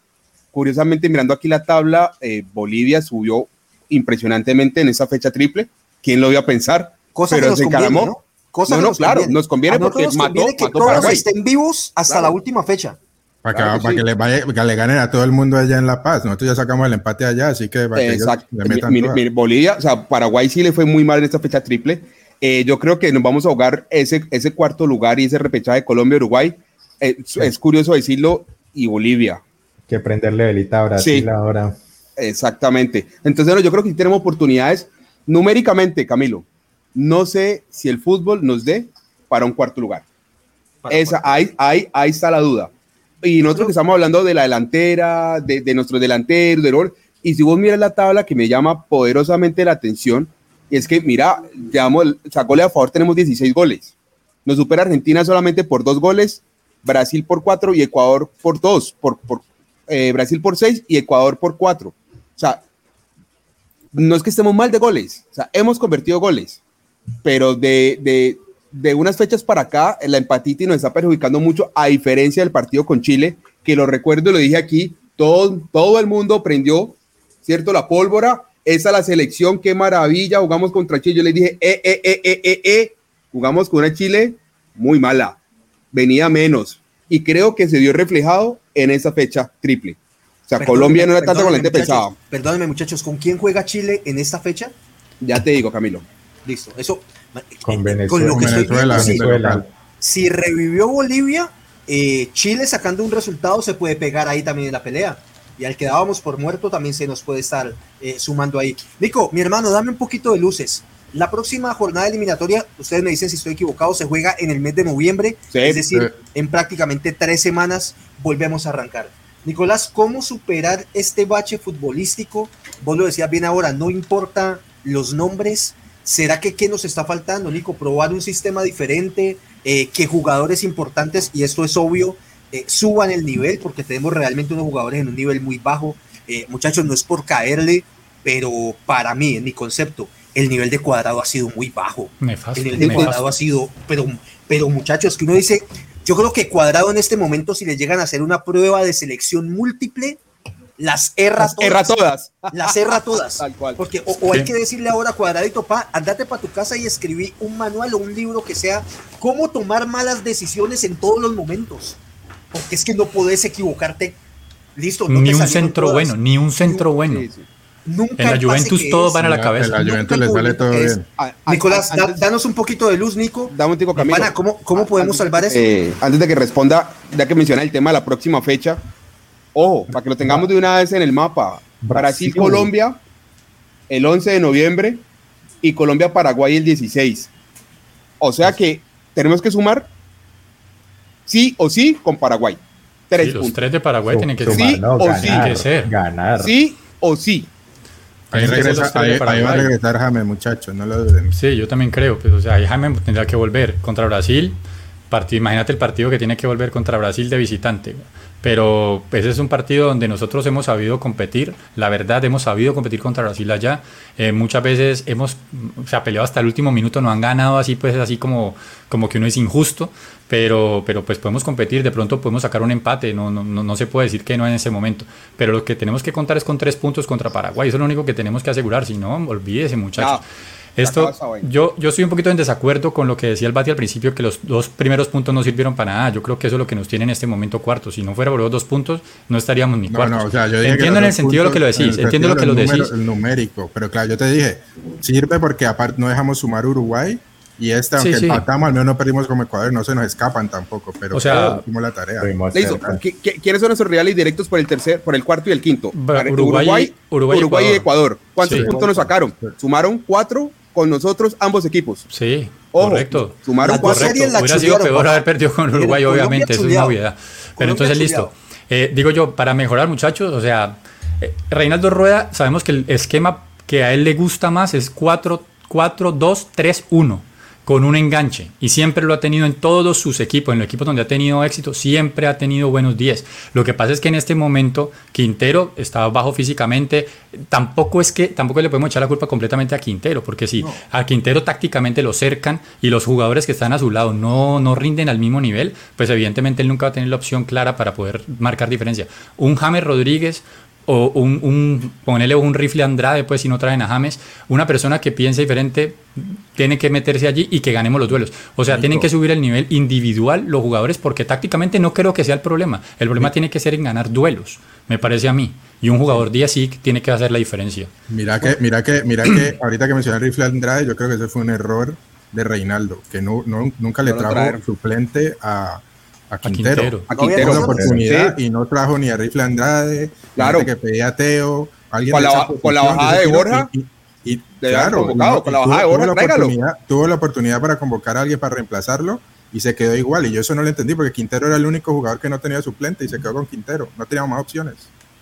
Curiosamente, mirando aquí la tabla, eh, Bolivia subió impresionantemente en esa fecha triple. ¿Quién lo iba a pensar? Cosa Pero que nos se conviene, ¿no? Cosa no, no, claro, nos conviene porque nos mató, que todos estén vivos hasta la última fecha. Para, que, para que, le vaya, que le ganen a todo el mundo allá en La Paz. Nosotros ya sacamos el empate allá, así que, Exacto. le metan mi, Bolivia, o sea, Paraguay sí le fue muy mal en esta fecha triple. Eh, yo creo que nos vamos a ahogar ese, ese cuarto lugar y ese repechaje de Colombia-Uruguay. Eh, es curioso decirlo, y Bolivia. Que prenderle velita a Brasil ahora. Exactamente. Entonces, yo creo que sí tenemos oportunidades numéricamente, Camilo. No sé si el fútbol nos dé para un cuarto lugar. Esa, ahí, ahí, ahí está la duda. Y nosotros que estamos hablando de la delantera, de, de nuestros delanteros, de rol, y si vos miras la tabla que me llama poderosamente la atención, es que, mira, digamos, sacóle a favor, tenemos 16 goles. Nos supera Argentina solamente por dos goles, Brasil por cuatro y Ecuador por dos, por, por eh, Brasil por seis y Ecuador por cuatro. O sea, no es que estemos mal de goles, o sea, hemos convertido goles, pero de, unas fechas para acá, la empatita nos está perjudicando mucho, a diferencia del partido con Chile, que lo recuerdo y lo dije aquí, todo, todo el mundo prendió, ¿cierto? La pólvora, esa la selección, qué maravilla, jugamos contra Chile, yo le dije, eh, eh, eh, eh, eh, eh, jugamos con una Chile muy mala, venía menos, y creo que se dio reflejado en esa fecha triple sea, Colombia no era tanto con la gente pesada. Perdónenme, muchachos, ¿con quién juega Chile en esta fecha? Ya te digo, Camilo. Listo. Eso. Con eh, Venezuela. lo que estoy Venezuela, viendo, sí. Venezuela. si revivió Bolivia, eh, Chile sacando un resultado se puede pegar ahí también en la pelea. Y al que dábamos por muerto también se nos puede estar eh, sumando ahí. Nico, mi hermano, dame un poquito de luces. La próxima jornada eliminatoria, ustedes me dicen si estoy equivocado, se juega en el mes de noviembre, Sí. es decir, Sí. en prácticamente tres semanas volvemos a arrancar. Nicolás, ¿cómo superar este bache futbolístico? Vos lo decías bien ahora, no importa los nombres. ¿Será que qué nos está faltando, Nico? Probar un sistema diferente, eh, que jugadores importantes, y esto es obvio, eh, suban el nivel, porque tenemos realmente unos jugadores en un nivel muy bajo. Eh, muchachos, no es por caerle, pero para mí, en mi concepto, el nivel de cuadrado ha sido muy bajo. Nefasto, El nivel de nefasto. cuadrado ha sido, pero, pero muchachos, que uno dice, yo creo que cuadrado en este momento, si le llegan a hacer una prueba de selección múltiple, las erra todas. Erra todas. Las erra todas. Tal cual. Porque o, o hay que decirle ahora cuadradito, pa, andate para tu casa y escribí un manual o un libro que sea cómo tomar malas decisiones en todos los momentos. Porque es que no podés equivocarte. Listo, no Ni te un centro todas. bueno, ni un centro bueno. Sí, sí. Nunca En la Juventus todos van a la En cabeza. la Juventus les el todo bien. Ah, ah, Nicolás, ah, da- antes- danos un poquito de luz, Nico. Dame un tico, Camilo. Pana, ¿cómo, cómo podemos salvar eso? Eh, antes de que responda, ya que menciona el tema de la próxima fecha, ojo, para que lo tengamos de una vez en el mapa. Brasil. Brasil-Colombia el 11 de noviembre y Colombia-Paraguay el 16. O sea que tenemos que sumar sí o sí con Paraguay. Tres Sí, los puntos. tres de Paraguay tienen que Sumar. Sí no, o sí. ganar, Tiene que ser. ganar. Sí o sí. Ahí, regresa- ahí- ahí va a Paraguay. regresar James, muchachos, no lo duden. Sí, yo también creo. Pues, o sea, ahí Jaime tendrá que volver contra Brasil. Partido, imagínate el partido que tiene que volver contra Brasil de visitante. Pero ese es un partido donde nosotros hemos sabido competir. La verdad, hemos sabido competir contra Brasil allá. Eh, muchas veces hemos mm, se ha peleado hasta el último minuto, no han ganado así, pues así como, como que uno es injusto. Pero, pero pues podemos competir, de pronto podemos sacar un empate. No, no, no, se puede decir que no en ese momento. Pero lo que tenemos que contar es con tres puntos contra Paraguay. Eso es lo único que tenemos que asegurar. Si no, olvídese, muchachos. Esto, yo, yo estoy un poquito en desacuerdo con lo que decía el Bati al principio, que los dos primeros puntos no sirvieron para nada. Yo creo que eso es lo que nos tiene en este momento cuarto. Si no fuera por los dos puntos, no estaríamos ni No, cuartos. no, o sea, entiendo en el sentido de lo que lo en decís, entiendo lo que lo decís. El numérico, pero claro, yo te dije, sirve porque aparte no dejamos sumar Uruguay y este, Sí, aunque sí. empatamos, al menos no perdimos como Ecuador, no se nos escapan tampoco, pero O sea, hicimos la tarea. Listo. cerca. ¿Qui- qui- ¿Quiénes son nuestros rivales directos por el tercer, por el cuarto y el quinto? Uruguay- Uruguay y Uruguay y Ecuador. ¿Cuántos Sí. puntos nos sacaron? Sumaron cuatro con nosotros ambos equipos. Sí, Ojo, correcto. Sumaron cuatro. series la Hubiera sido peor haber perdido con Uruguay, Colombia obviamente, eso es una chuleado. obviedad. Pero Colombia entonces, listo. chuleado. Eh, digo yo, para mejorar, muchachos, o sea, eh, Reinaldo Rueda, sabemos que el esquema que a él le gusta más es 4-2-3-1, con un enganche. Y siempre lo ha tenido en todos sus equipos, en los equipos donde ha tenido éxito, siempre ha tenido buenos 10. Lo que pasa es que en este momento Quintero está bajo físicamente. Tampoco es que, tampoco le podemos echar la culpa completamente a Quintero, porque si a Quintero tácticamente lo cercan y los jugadores que están a su lado no, no rinden al mismo nivel, pues evidentemente él nunca va a tener la opción clara para poder marcar diferencia. Un James Rodríguez o un, un ponerle un rifle Andrade, pues si no traen a James, una persona que piense diferente tiene que meterse allí y que ganemos los duelos. O sea, tienen que subir el nivel individual los jugadores porque tácticamente no creo que sea el problema. El problema tiene que ser en ganar duelos, me parece a mí. Y un jugador 10 sí tiene que hacer la diferencia. Mira que, mira que, mira que ahorita que mencioné el rifle Andrade, yo creo que ese fue un error de Reinaldo, que no, no- nunca le No trajo suplente a, a Quintero. Quintero. A No había Tuvo Quintero. la oportunidad Sí. y no trajo ni a rifle Andrade, Claro. gente que pedía a Teo, alguien Con de la con la bajada de Borja, y- y- y claro, convocado, y con la tuvo- bajada de tuvo Borja, la tráigalo. oportunidad- tuvo la oportunidad para convocar a alguien para reemplazarlo y se quedó igual. Y yo eso no lo entendí porque Quintero era el único jugador que no tenía suplente y se quedó con Quintero. No teníamos más opciones.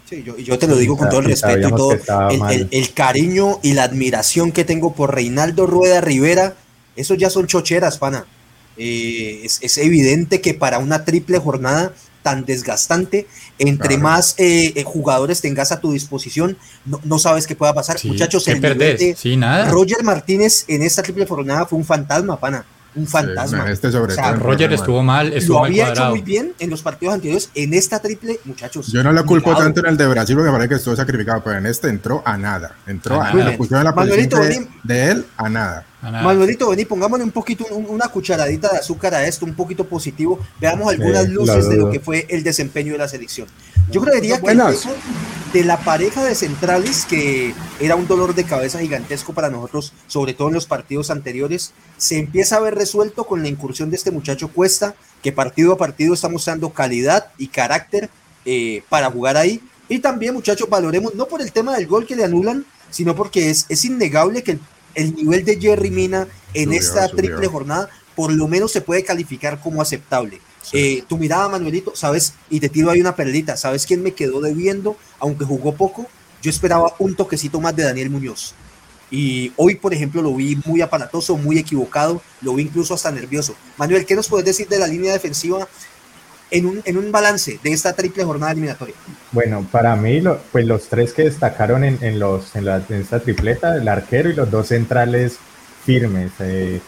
Sí, yo, y yo te lo digo con todo el respeto y todo el cariño y la admiración que tengo por Reinaldo Rueda Rivera, eso ya son chocheras, pana. Eh, es, es evidente que para una triple jornada tan desgastante, entre Claro. más eh, eh, jugadores tengas a tu disposición, no, no sabes qué pueda pasar. Sí, Muchachos, ¿qué el de Sí, nada. Roger Martínez en esta triple jornada fue un fantasma, pana. Un fantasma. Sí, este sobre O sea, todo. Roger estuvo mal, estuvo lo mal había hecho muy bien en los partidos anteriores. En esta triple, muchachos. Yo no lo culpo tanto en el de Brasil porque parece que estuvo sacrificado, pero en este entró a nada. Entró A a, nada. nada. Pusieron la Manuelito, posición vení. de, de él a nada. Nada. Manuelito, vení, pongámosle un poquito, un- una cucharadita de azúcar a esto, un poquito positivo. Veamos algunas Sí, luces de lo que fue el desempeño de la selección. Yo creería que Buenas. eso- de la pareja de centrales, que era un dolor de cabeza gigantesco para nosotros, sobre todo en los partidos anteriores, se empieza a ver resuelto con la incursión de este muchacho Cuesta, que partido a partido está mostrando calidad y carácter eh, para jugar ahí. Y también, muchachos, valoremos, no por el tema del gol que le anulan, sino porque es, es innegable que el, nivel de Jerry Mina en esta triple jornada por lo menos se puede calificar como aceptable. Eh, tu mirada, Manuelito, sabes, y te tiro ahí una perlita, ¿sabes quién me quedó debiendo? Aunque jugó poco, yo esperaba un toquecito más de Daniel Muñoz. Y hoy, por ejemplo, lo vi muy aparatoso, muy equivocado, lo vi incluso hasta nervioso. Manuel, ¿qué nos puedes decir de la línea defensiva en un, en un balance de esta triple jornada eliminatoria? Bueno, para mí, pues los tres que destacaron en, en los, en, la, en, esta tripleta, el arquero y los dos centrales firmes. Eh,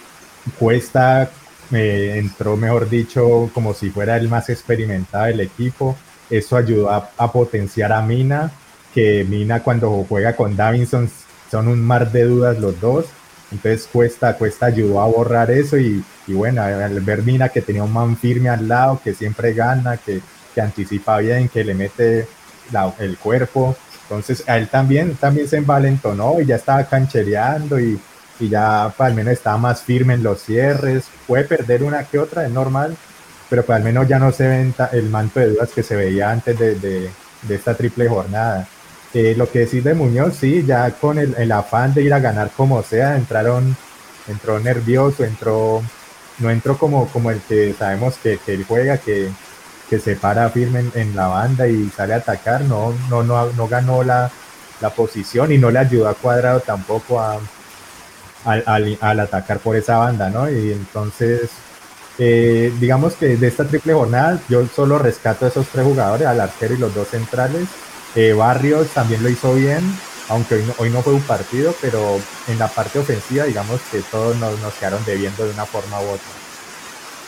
Cuesta eh, entró, mejor dicho, como si fuera el más experimentado del equipo. Eso ayudó a, a potenciar a Mina, que Mina cuando juega con Davinson son un mar de dudas los dos. Entonces Cuesta, Cuesta ayudó a borrar eso y, y bueno, al ver Mina que tenía un man firme al lado, que siempre gana, que, que anticipa bien, que le mete la, el cuerpo. Entonces a él también, también se envalentonó y ya estaba canchereando y, y ya pues, al menos estaba más firme en los cierres. Puede perder una que otra, es normal, pero pues al menos ya no se ve el manto de dudas que se veía antes de, de esta triple jornada. Eh, lo que decís de Muñoz, sí, ya con el, el, afán de ir a ganar como sea, entraron, entró nervioso, entró, no entró como, como el que sabemos que, que él juega, que, que se para firme en, la banda y sale a atacar, no, no, no, no ganó la, la posición y no le ayudó a Cuadrado tampoco a, al, al, al atacar por esa banda, ¿no? Y entonces, eh, digamos que de esta triple jornada, yo solo rescato a esos tres jugadores, al arquero y los dos centrales, eh, Barrios también lo hizo bien, aunque hoy no, hoy no, fue un partido, pero en la parte ofensiva, digamos que todos nos, nos, quedaron debiendo de una forma u otra.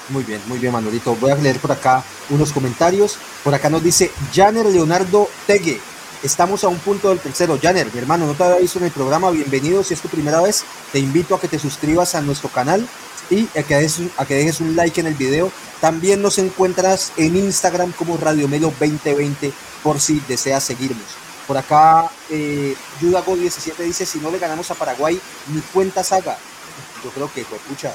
Muy bien, muy bien, Manolito. Voy a leer por acá unos comentarios. Por acá nos dice Janer Leonardo Tegue. Estamos a un punto del tercero. Janer, mi hermano, no te había visto en el programa. Bienvenido. Si es tu primera vez, te invito a que te suscribas a nuestro canal y a que, dejes, a que dejes un like en el video. También nos encuentras en Instagram como Radio Melo 2020 por si deseas seguirnos. Por acá, eh, Yudago 17 dice, si no le ganamos a Paraguay, ni cuenta saga. Yo creo que, pues, pucha,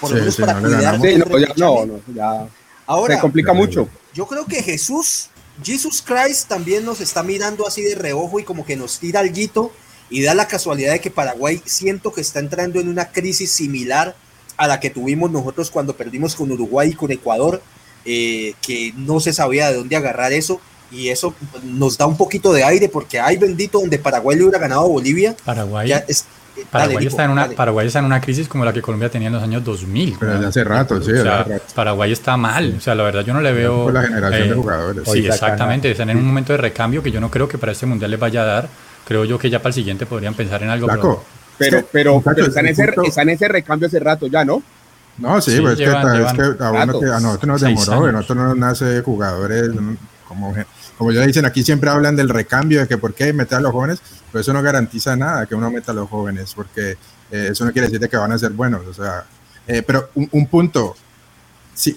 por lo menos sí, para sí, cuidar. Sí, no, ya, no, no, ya Ahora, se complica mucho. Yo creo que Jesús, Jesus Christ también nos está mirando así de reojo y como que nos tira al guito y da la casualidad de que Paraguay siento que está entrando en una crisis similar a la que tuvimos nosotros cuando perdimos con Uruguay y con Ecuador, eh, que no se sabía de dónde agarrar eso y eso nos da un poquito de aire porque hay bendito donde Paraguay le hubiera ganado a Bolivia. Paraguay. Es, eh, Paraguay, dale, está en una, Paraguay está en una crisis como la que Colombia tenía en los años 2000. Pero desde hace rato, sí. O sea, rato. Paraguay está mal. O sea, la verdad yo no le veo. Por la generación eh, de jugadores. Sí, exactamente. Están en un momento de recambio que yo no creo que para este mundial les vaya a dar. Creo yo que ya para el siguiente podrían pensar en algo. Pero, pero, pero, pero está, en ese, está en ese recambio hace rato ya, ¿no? No, sí, sí pues llevan, que, llevan es que a, bueno que a nosotros nos demoró, a nosotros no nos nace jugadores como, como ya dicen aquí siempre hablan del recambio, de que por qué meter a los jóvenes, pero eso no garantiza nada que uno meta a los jóvenes, porque eh, eso no quiere decir que van a ser buenos, o sea, eh, pero un, un, punto, si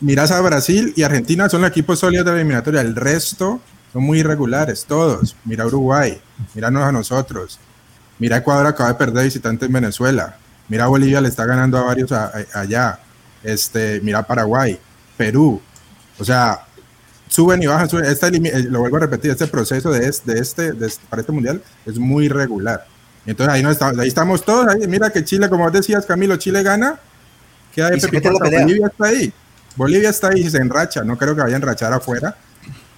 miras a Brasil y Argentina son los equipos sólidos de la eliminatoria, el resto son muy irregulares, todos, mira Uruguay, míranos a nosotros, mira Ecuador acaba de perder visitante en Venezuela, Mira, Bolivia le está ganando a varios a, a, allá. Este, mira Paraguay, Perú. O sea, suben y bajan. Suben. Este, lo vuelvo a repetir, este proceso de este, de este, de este, para este mundial es muy regular. Entonces ahí, no estamos, ahí estamos todos. Ahí, mira que Chile, como decías, Camilo, Chile gana. Queda de Bolivia está ahí. Bolivia está ahí y se enracha. No creo que vaya a enrachar afuera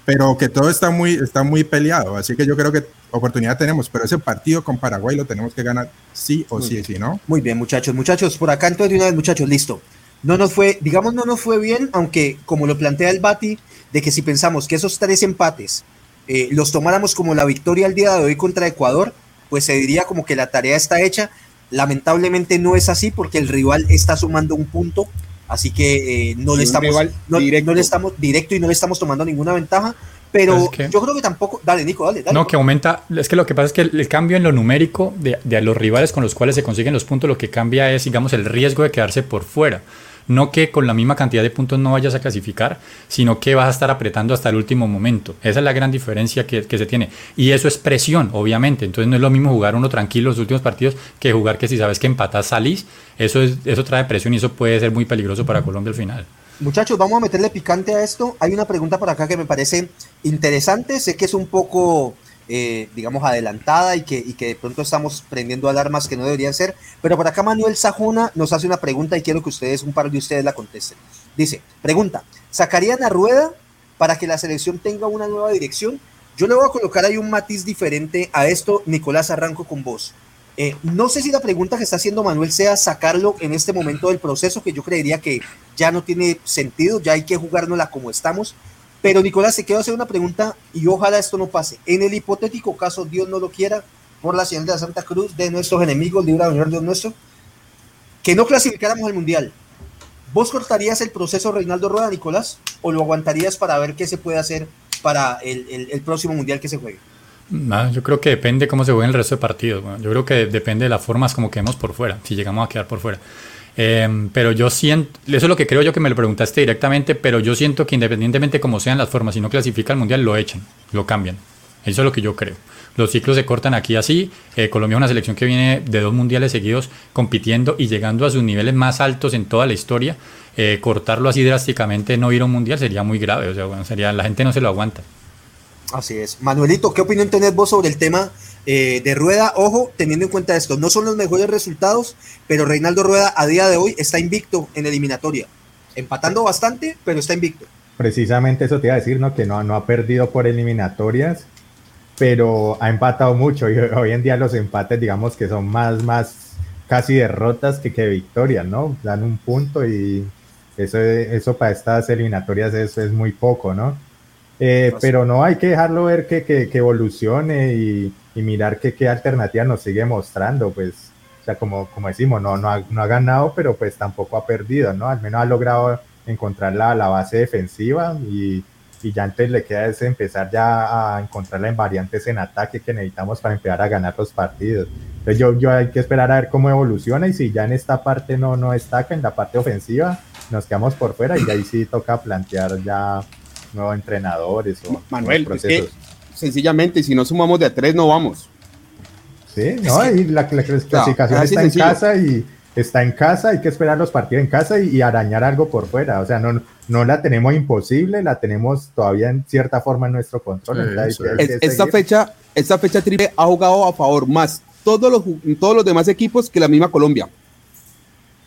pero que todo está muy, está muy peleado, así que yo creo que oportunidad tenemos, pero ese partido con Paraguay lo tenemos que ganar sí o muy sí, bien. sí, ¿no? Muy bien, muchachos, muchachos, por acá entonces de una vez, muchachos, listo. No nos fue, digamos, no nos fue bien, aunque como lo plantea el Bati, de que si pensamos que esos tres empates eh, los tomáramos como la victoria el día de hoy contra Ecuador, pues se diría como que la tarea está hecha. Lamentablemente no es así porque el rival está sumando un punto Así que eh, no, le estamos, no, no, le estamos directo y no le estamos tomando ninguna ventaja. Pero es que, yo creo que tampoco. Dale, Nico, dale, dale. No, que aumenta. Es que lo que pasa es que el, el cambio en lo numérico de, de, los rivales con los cuales se consiguen los puntos, lo que cambia es, digamos, el riesgo de quedarse por fuera. No que con la misma cantidad de puntos no vayas a clasificar, sino que vas a estar apretando hasta el último momento. Esa es la gran diferencia que, que se tiene. Y eso es presión, obviamente. Entonces no es lo mismo jugar uno tranquilo los últimos partidos que jugar que si sabes que empatas salís. Eso, es, eso trae presión y eso puede ser muy peligroso para Colombia al final. Muchachos, vamos a meterle picante a esto. Hay una pregunta por acá que me parece interesante. Sé que es un poco, eh, digamos, adelantada y que, y que de pronto estamos prendiendo alarmas que no deberían ser. Pero por acá Manuel Sajuna nos hace una pregunta y quiero que ustedes, un par de ustedes la contesten. Dice, pregunta, ¿sacarían a Rueda para que la selección tenga una nueva dirección? Yo le voy a colocar ahí un matiz diferente a esto. Nicolás, arranco con vos. Eh, no sé si la pregunta que está haciendo Manuel sea sacarlo en este momento del proceso, que yo creería que ya no tiene sentido, ya hay que jugárnosla como estamos. Pero Nicolás, te quiero hacer una pregunta y ojalá esto no pase. En el hipotético caso, Dios no lo quiera, por la señal de la Santa Cruz de nuestros enemigos, libra Señor Dios nuestro, que no clasificáramos al Mundial. ¿Vos cortarías el proceso Reinaldo Rueda, Nicolás, o lo aguantarías para ver qué se puede hacer para el, el, el próximo Mundial que se juegue? Ah, yo creo que depende cómo se jueguen el resto de partidos. Bueno, yo creo que depende de las formas como quedemos por fuera, si llegamos a quedar por fuera. Eh, pero yo siento, eso es lo que creo yo que me lo preguntaste directamente, pero yo siento que independientemente como sean las formas, si no clasifica al mundial, lo echan, lo cambian. Eso es lo que yo creo. Los ciclos se cortan aquí así. Eh, Colombia es una selección que viene de dos mundiales seguidos compitiendo y llegando a sus niveles más altos en toda la historia. Eh, cortarlo así drásticamente, no ir a un mundial sería muy grave. O sea, bueno, sería, la gente no se lo aguanta. Así es. Manuelito, ¿qué opinión tenés vos sobre el tema eh, de Rueda? Ojo, teniendo en cuenta esto, no son los mejores resultados, pero Reinaldo Rueda a día de hoy está invicto en eliminatoria. Empatando bastante, pero está invicto. Precisamente eso te iba a decir, ¿no? Que no, no ha perdido por eliminatorias, pero ha empatado mucho y hoy en día los empates, digamos que son más, más casi derrotas que, que victorias, ¿no? Dan un punto y eso, eso para estas eliminatorias es, es muy poco, ¿no? Eh, pero no hay que dejarlo ver que, que, que evolucione y, y mirar que, qué alternativa nos sigue mostrando, pues, o sea, como, como decimos, no, no, ha, no ha ganado, pero pues tampoco ha perdido, ¿no? Al menos ha logrado encontrar la, la base defensiva y, y ya antes le queda es empezar ya a encontrarla en variantes en ataque que necesitamos para empezar a ganar los partidos. Entonces yo, yo hay que esperar a ver cómo evoluciona y si ya en esta parte no, no destaca, en la parte ofensiva, nos quedamos por fuera y ahí sí toca plantear ya nuevos entrenadores o Manuel, es que sencillamente si no sumamos de a tres no vamos. Sí, no, y la, la clasificación No, está en sencillo. casa y está en casa, hay que esperar los partidos en casa y, y arañar algo por fuera. O sea, no, no la tenemos imposible, la tenemos todavía en cierta forma en nuestro control. Sí, Es- esta fecha, esta fecha triple ha jugado a favor más todos los, todos los demás equipos que la misma Colombia.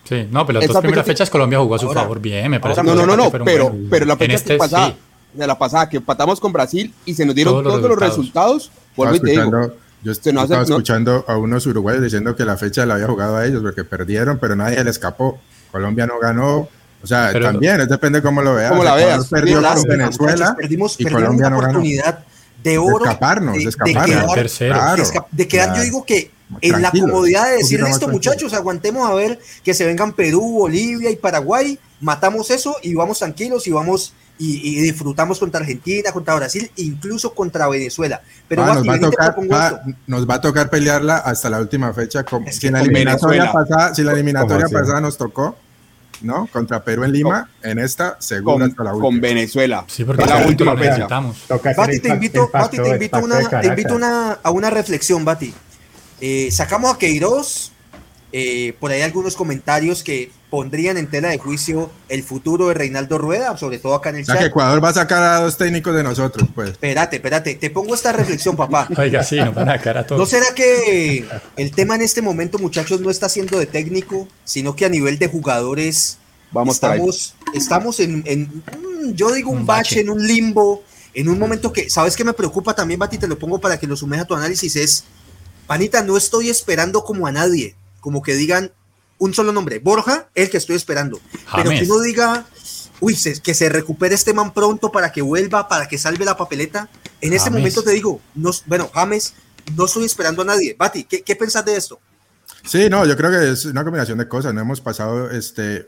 Sí, no, pero las Esta dos primeras fecha- fechas Colombia jugó a su Ahora- favor bien, me parece. ahora- No, que no, no, no, pero, pero la fecha este pasada, sí. De la pasada que empatamos con Brasil y se nos dieron Todos todos, los los resultados. vuelvo y Estaba te digo. escuchando- yo se nos hace- estaba no- escuchando a unos uruguayos diciendo que la fecha la había jugado a ellos porque perdieron, pero nadie le escapó. Colombia no ganó. O sea, Pero- también, es depende cómo lo veas. Cómo la veas. perdió con Venezuela muchachos, perdimos, y Colombia una no ganó. oportunidad de oro. escaparnos, de escaparnos. quedar, Tercero. de Claro, esca- de quedar, yo digo que en la comodidad de poquito esto, muchachos, aguantemos a ver que se vengan Perú, Bolivia y Paraguay, matamos eso y vamos tranquilos y vamos y, y disfrutamos contra Argentina, contra Brasil, incluso contra Venezuela. Pero Ah, Bati, nos, va a tocar, va- nos va a tocar pelearla hasta la última fecha. Con, Es si que la con eliminatoria pasada, si la eliminatoria pasada nos tocó, ¿no? Contra Perú en Lima, en esta seguro Con, hasta la con última. Venezuela. Sí, porque la última fecha. Bati, te invito, Bati, te invito, una, te invito una, a una reflexión, Bati. Eh, sacamos a Queiroz, eh, por ahí algunos comentarios que pondrían en tela de juicio el futuro de Reinaldo Rueda, sobre todo acá en el O sea que chat. Ecuador va a sacar a dos técnicos de nosotros, pues. Espérate, espérate, te pongo esta reflexión, papá. Oiga, sí, nos van a sacar a ¿No todos. será que el tema en este momento, muchachos, no está siendo de técnico, sino que a nivel de jugadores Vamos estamos, estamos en, en, mm, yo digo un Un bache, bache. en un limbo, en un momento que, ¿sabes qué me preocupa también, Bati? Te lo pongo para que lo sumes a tu análisis, es, panita, no estoy esperando como a nadie, como que digan un solo nombre, Borja, el que estoy esperando, pero que uno diga, uy, se- que se recupere este man pronto para que vuelva, para que salve la papeleta, en este James. momento te digo, no, bueno, James, no estoy esperando a nadie, Bati, ¿qué, qué pensás de esto? Sí, no, yo creo que es una combinación de cosas. No hemos pasado, este, eh,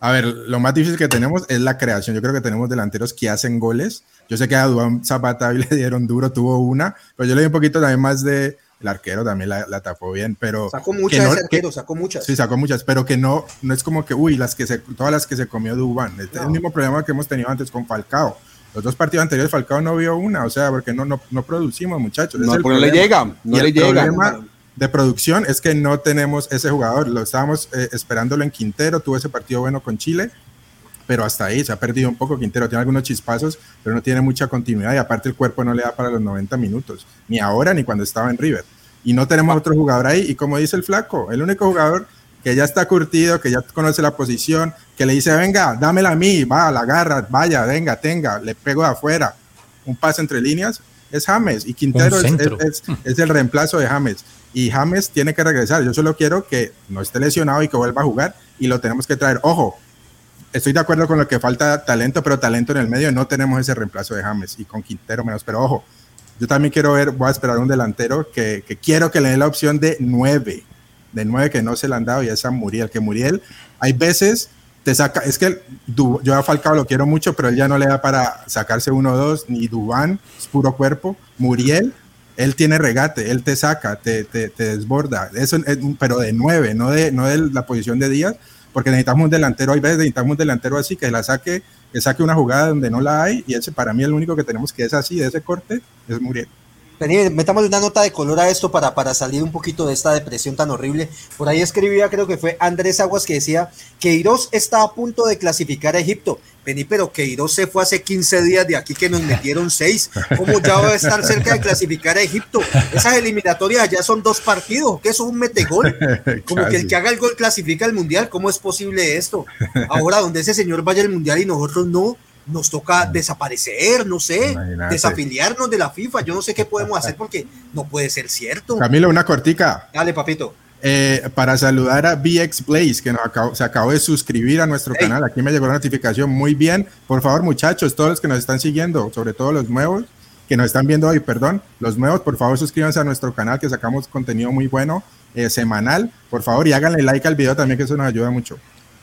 a ver, lo más difícil que tenemos es la creación. Yo creo que tenemos delanteros que hacen goles. Yo sé que a Duan Zapata le dieron duro, tuvo una, pero yo le di un poquito también más de, el arquero también la, tapó bien, pero... Sacó muchas ese arquero, sacó muchas. Sí, sacó muchas, pero que no, no es como que, uy, las que se, todas las que se comió Dubán. Este es el mismo problema que hemos tenido antes con Falcao. Los dos partidos anteriores Falcao no vio una, o sea, porque no, no, no producimos, muchachos. No, no le llega, no le llega. Problema de producción es que no tenemos ese jugador. Lo estábamos eh, esperándolo en Quintero, tuvo ese partido bueno con Chile, pero hasta ahí se ha perdido un poco. Quintero tiene algunos chispazos, pero no tiene mucha continuidad y aparte el cuerpo no le da para los 90 minutos, ni ahora ni cuando estaba en River. Y no tenemos otro jugador ahí. Y como dice el flaco, el único jugador que ya está curtido, que ya conoce la posición, que le dice, venga, dámela a mí, va, la agarra, vaya, venga, tenga, le pego de afuera, un pase entre líneas, es James. Y Quintero es, es, el reemplazo de James. Y James tiene que regresar. Yo solo quiero que no esté lesionado y que vuelva a jugar y lo tenemos que traer. Ojo, estoy de acuerdo con lo que falta talento, pero talento en el medio no tenemos ese reemplazo de James y con Quintero menos. Pero ojo, yo también quiero ver, voy a esperar un delantero que, quiero que le dé la opción de nueve, de nueve que no se le han dado y es a Muriel, que Muriel, hay veces te saca, es que yo a Falcao lo quiero mucho, pero él ya no le da para sacarse uno o dos, ni Dubán, es puro cuerpo, Muriel, él tiene regate, él te saca, te, te, desborda, eso, pero de nueve, no de, no de la posición de Díaz, porque necesitamos un delantero, hay veces necesitamos un delantero así, que la saque, que saque una jugada donde no la hay, y ese para mí el único que tenemos que es así, de ese corte, es Muriel. Vení, metamos una nota de color a esto para, para salir un poquito de esta depresión tan horrible. Por ahí escribía, creo que fue Andrés Aguas, que decía que Queiroz está a punto de clasificar a Egipto. Vení, pero Queiroz se fue hace 15 días de aquí que nos metieron 6. ¿Cómo ya va a estar cerca de clasificar a Egipto? Esas eliminatorias ya son dos partidos, que es un metegol. Como que el que haga el gol clasifica al Mundial. ¿Cómo es posible esto? Ahora, donde ese señor vaya al Mundial y nosotros no, nos toca desaparecer, no sé, desafiliarnos de la FIFA. Yo no sé qué podemos hacer porque no puede ser cierto. Camilo, una cortica. Dale, papito. Eh, para saludar a BX Blaze, que se acabó de suscribir a nuestro canal. Aquí me llegó la notificación. Muy bien. Por favor, muchachos, todos los que nos están siguiendo, sobre todo los nuevos, que nos están viendo hoy, perdón, los nuevos, por favor, suscríbanse a nuestro canal, que sacamos contenido muy bueno, eh, semanal. Por favor, y háganle like al video también, que eso nos ayuda mucho.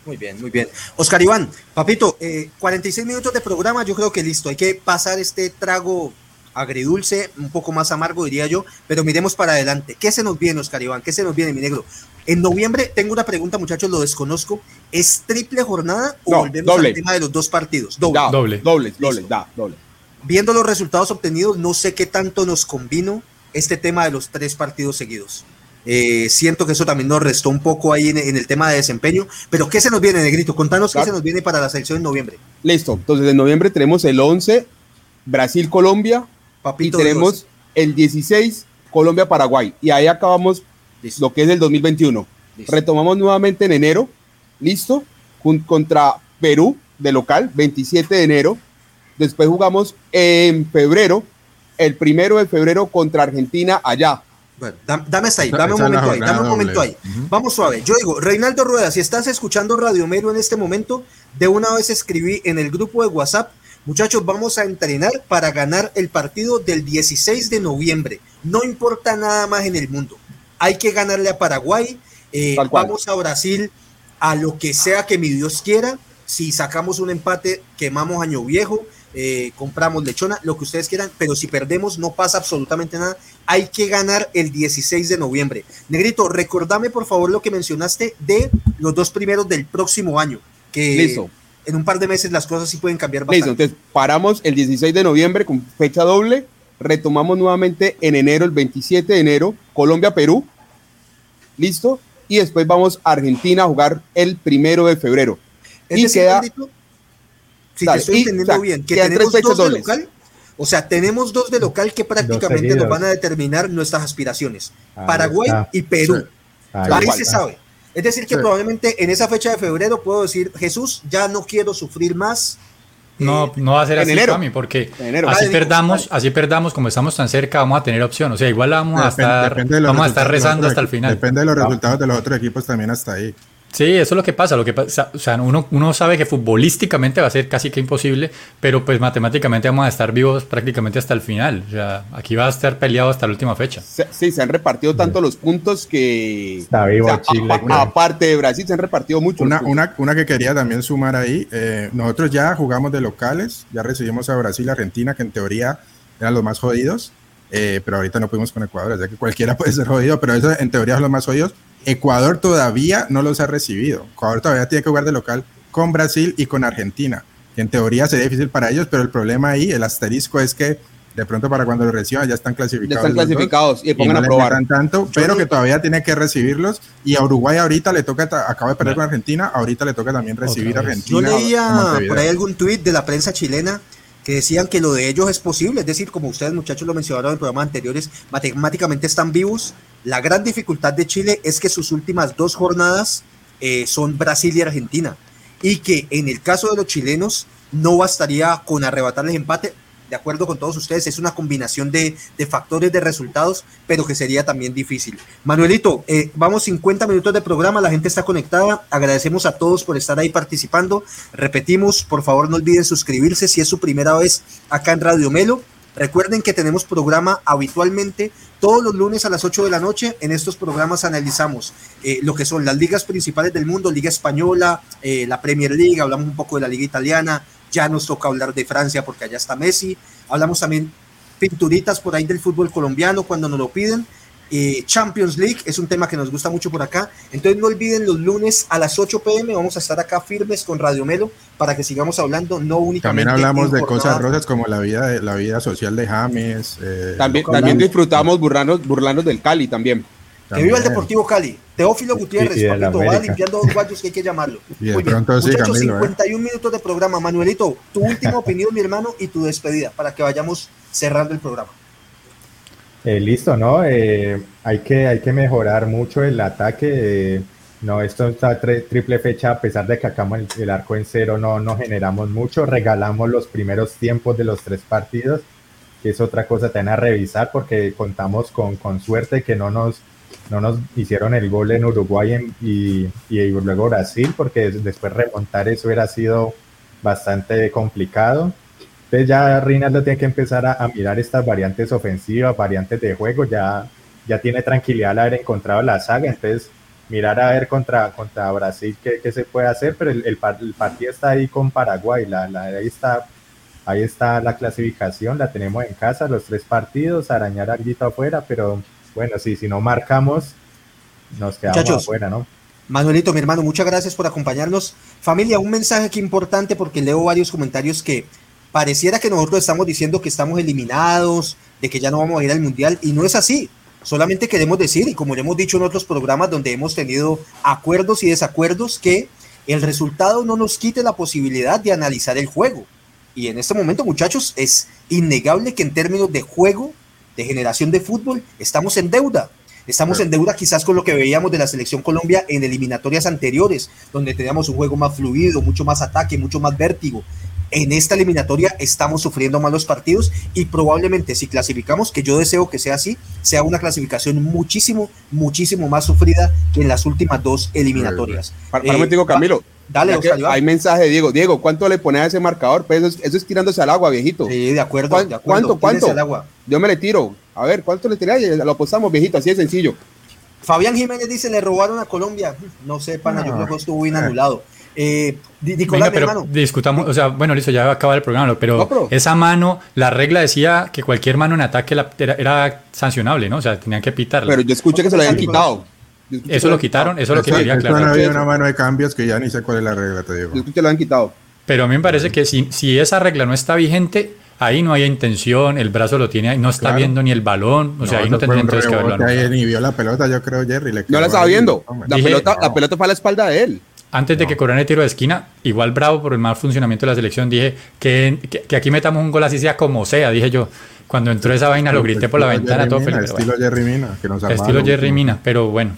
Muy bien, muy bien. Oscar Iván, papito, 46 eh, minutos de programa, yo creo que listo. Hay que pasar este trago agridulce, un poco más amargo, diría yo, pero miremos para adelante. ¿Qué se nos viene, Oscar Iván? ¿Qué se nos viene, mi negro? En noviembre, tengo una pregunta, muchachos, lo desconozco. ¿Es triple jornada o volvemos al tema de los dos partidos? Doble. doble, doble, doble, da, doble. Viendo los resultados obtenidos, no sé qué tanto nos convino este tema de los tres partidos seguidos. Eh, siento que eso también nos restó un poco ahí en, el tema de desempeño. Pero ¿qué se nos viene, Negrito? Contanos qué se nos viene para la selección en noviembre. Listo. Entonces, en noviembre tenemos el 11, Brasil-Colombia. Y tenemos el 16, Colombia-Paraguay. Y ahí acabamos lo que es el 2021. Retomamos nuevamente en enero. Listo. contra Perú de local, 27 de enero. Después jugamos en febrero, el primero de febrero contra Argentina allá, bueno, dame, hasta ahí, dame un momento ahí, dame un momento ahí. Vamos suave. Yo digo, Reinaldo Rueda, si estás escuchando Radio Mero en este momento, de una vez escribí en el grupo de WhatsApp, muchachos, vamos a entrenar para ganar el partido del 16 de noviembre. No importa nada más en el mundo. Hay que ganarle a Paraguay, eh, vamos a Brasil, a lo que sea que mi Dios quiera. Si sacamos un empate, quemamos año viejo. Eh, compramos lechona, lo que ustedes quieran, pero si perdemos no pasa absolutamente nada. Hay que ganar el 16 de noviembre. Negrito, recordame por favor lo que mencionaste de los dos primeros del próximo año, que en un par de meses las cosas sí pueden cambiar bastante. Listo, entonces paramos el 16 de noviembre con fecha doble, retomamos nuevamente en enero, el 27 de enero, Colombia-Perú, listo, y después vamos a Argentina a jugar el primero de febrero. y queda si te estoy entendiendo bien, que tenemos dos de local, o sea, tenemos dos de local que prácticamente nos van a determinar nuestras aspiraciones, Paraguay y Perú. Ahí, se sabe. Es decir, que probablemente en esa fecha de febrero puedo decir, Jesús, ya no quiero sufrir más. No, eh, no va a ser así, enero. porque así perdamos, así perdamos, como estamos tan cerca, vamos a tener opción. O sea, igual vamos a estar, vamos a estar rezando hasta el final. Depende de los resultados de los otros equipos también hasta ahí. Sí, eso es lo que pasa. Lo que pasa, o sea, uno, uno sabe que futbolísticamente va a ser casi que imposible, pero pues matemáticamente vamos a estar vivos prácticamente hasta el final. O sea, aquí va a estar peleado hasta la última fecha. Sí, se han repartido tanto los puntos que. Está vivo Chile. aparte de Brasil, se han repartido mucho. Una, una, una que quería también sumar ahí. Eh, nosotros ya jugamos de locales, ya recibimos a Brasil y Argentina, que en teoría eran los más jodidos. eh, pero ahorita no pudimos con Ecuador, o que cualquiera puede ser jodido, pero eso en teoría son los más jodidos. Ecuador todavía no los ha recibido. Ecuador todavía tiene que jugar de local con Brasil y con Argentina. Que en teoría sería difícil para ellos, pero el problema ahí, el asterisco es que de pronto para cuando lo reciban ya están clasificados. Ya están clasificados y pongan a probar. Tanto, pero que todavía tiene que recibirlos. Y a Uruguay ahorita le toca, acaba de perder con Argentina, ahorita le toca también recibir a Argentina. Yo leía por ahí algún tuit de la prensa chilena que decían que lo de ellos es posible, es decir, como ustedes muchachos lo mencionaron en programas anteriores, matemáticamente están vivos. La gran dificultad de Chile es que sus últimas dos jornadas eh, son Brasil y Argentina, y que en el caso de los chilenos no bastaría con arrebatarles empate, de acuerdo con todos ustedes, es una combinación de, factores de resultados, pero que sería también difícil. Manuelito, eh, vamos 50 minutos de programa, la gente está conectada, agradecemos a todos por estar ahí participando. Repetimos, por favor no olviden suscribirse si es su primera vez acá en Radio Melo. Recuerden que tenemos programa habitualmente todos los lunes a las 8 de la noche. En estos programas analizamos eh, lo que son las ligas principales del mundo, Liga Española, eh, la Premier League, hablamos un poco de la Liga Italiana, ya nos toca hablar de Francia porque allá está Messi, hablamos también pinturitas por ahí del fútbol colombiano cuando nos lo piden. Eh, Champions League es un tema que nos gusta mucho por acá. Entonces no olviden los lunes a las 8 pm vamos a estar acá firmes con Radio Melo para que sigamos hablando, no únicamente. También hablamos de cosas rosas como la vida, de, la vida social de James. Eh, también, también disfrutamos burlarnos, burlarnos del Cali también. Que viva el Deportivo Cali. Teófilo Gutiérrez, y, papito, va limpiando dos guayos que hay que llamarlo. Muy bien. Muchachos, 51 ¿eh? minutos de programa. Manuelito, tu última opinión, mi hermano, y tu despedida para que vayamos cerrando el programa. Eh, listo, ¿no? Eh, hay, que, hay que mejorar mucho el ataque. no, esto está triple fecha, a pesar de que acabamos el, arco en cero, no, no generamos mucho. Regalamos los primeros tiempos de los tres partidos, que es otra cosa también a revisar, porque contamos con, con suerte que no nos no nos hicieron el gol en Uruguay y, y, luego Brasil, porque después remontar eso hubiera sido bastante complicado. Entonces ya Rinaldo tiene que empezar a, mirar estas variantes ofensivas, variantes de juego, ya, ya tiene tranquilidad al haber encontrado la saga, entonces mirar a ver contra, contra Brasil qué, qué se puede hacer, pero el, el, partido está ahí con Paraguay, la, la, ahí, está, ahí está la clasificación, la tenemos en casa, los tres partidos, arañar algo afuera, pero bueno, sí, si no marcamos, nos quedamos afuera, ¿no? Manuelito, mi hermano, muchas gracias por acompañarnos. Familia, un mensaje aquí importante porque leo varios comentarios que pareciera que nosotros estamos diciendo que estamos eliminados, de que ya no vamos a ir al Mundial, y no es así. Solamente queremos decir, y como le hemos dicho en otros programas donde hemos tenido acuerdos y desacuerdos, que el resultado no nos quite la posibilidad de analizar el juego. Y en este momento, muchachos, es innegable que en términos de juego de generación de fútbol, estamos en deuda. Estamos en deuda quizás con lo que veíamos de la selección Colombia en eliminatorias anteriores, donde teníamos un juego más fluido, mucho más ataque, mucho más vértigo. En esta eliminatoria estamos sufriendo malos partidos y probablemente si clasificamos, que yo deseo que sea así, sea una clasificación muchísimo, muchísimo más sufrida que en las últimas dos eliminatorias. Para, para eh, Camilo, Dale, Hay mensaje, Diego. Diego, ¿cuánto le pone a ese marcador? Pues eso es, tirándose al agua, viejito. Sí, de acuerdo. de acuerdo. ¿Cuánto? ¿Cuánto? agua. Yo me le tiro. A ver, ¿cuánto le tiráis? Lo apostamos, viejito, así de sencillo. Fabián Jiménez dice, le robaron a Colombia. No sé, pana, yo creo que estuvo bien anulado. Eh, Nicolás, pero discutamos, o sea, bueno, listo, ya va a acabar el programa, pero, esa mano, la regla decía que cualquier mano en ataque era, sancionable, ¿no? O sea, tenían que pitarla. Pero yo escuché que se lo habían quitado. Eso lo quitaron, eso es lo que quería aclarar. No había una mano de cambios que ya ni sé cuál es la regla, te digo. Yo lo han quitado. Pero a mí me parece que si, si esa regla no está vigente, ahí no hay intención, el brazo lo tiene ahí, no está viendo ni el balón, o sea, ahí no tendría entonces que haberlo. Ahí ni vio la pelota, yo creo, Jerry. no la estaba viendo. La, pelota, la pelota fue a la espalda de él. Antes de que corran el tiro de esquina, igual bravo por el mal funcionamiento de la selección, dije que, que, aquí metamos un gol así sea como sea, dije yo. Cuando entró esa vaina lo grité por la ventana todo feliz. Estilo Jerry Mina. Que nos estilo Jerry Mina, pero bueno.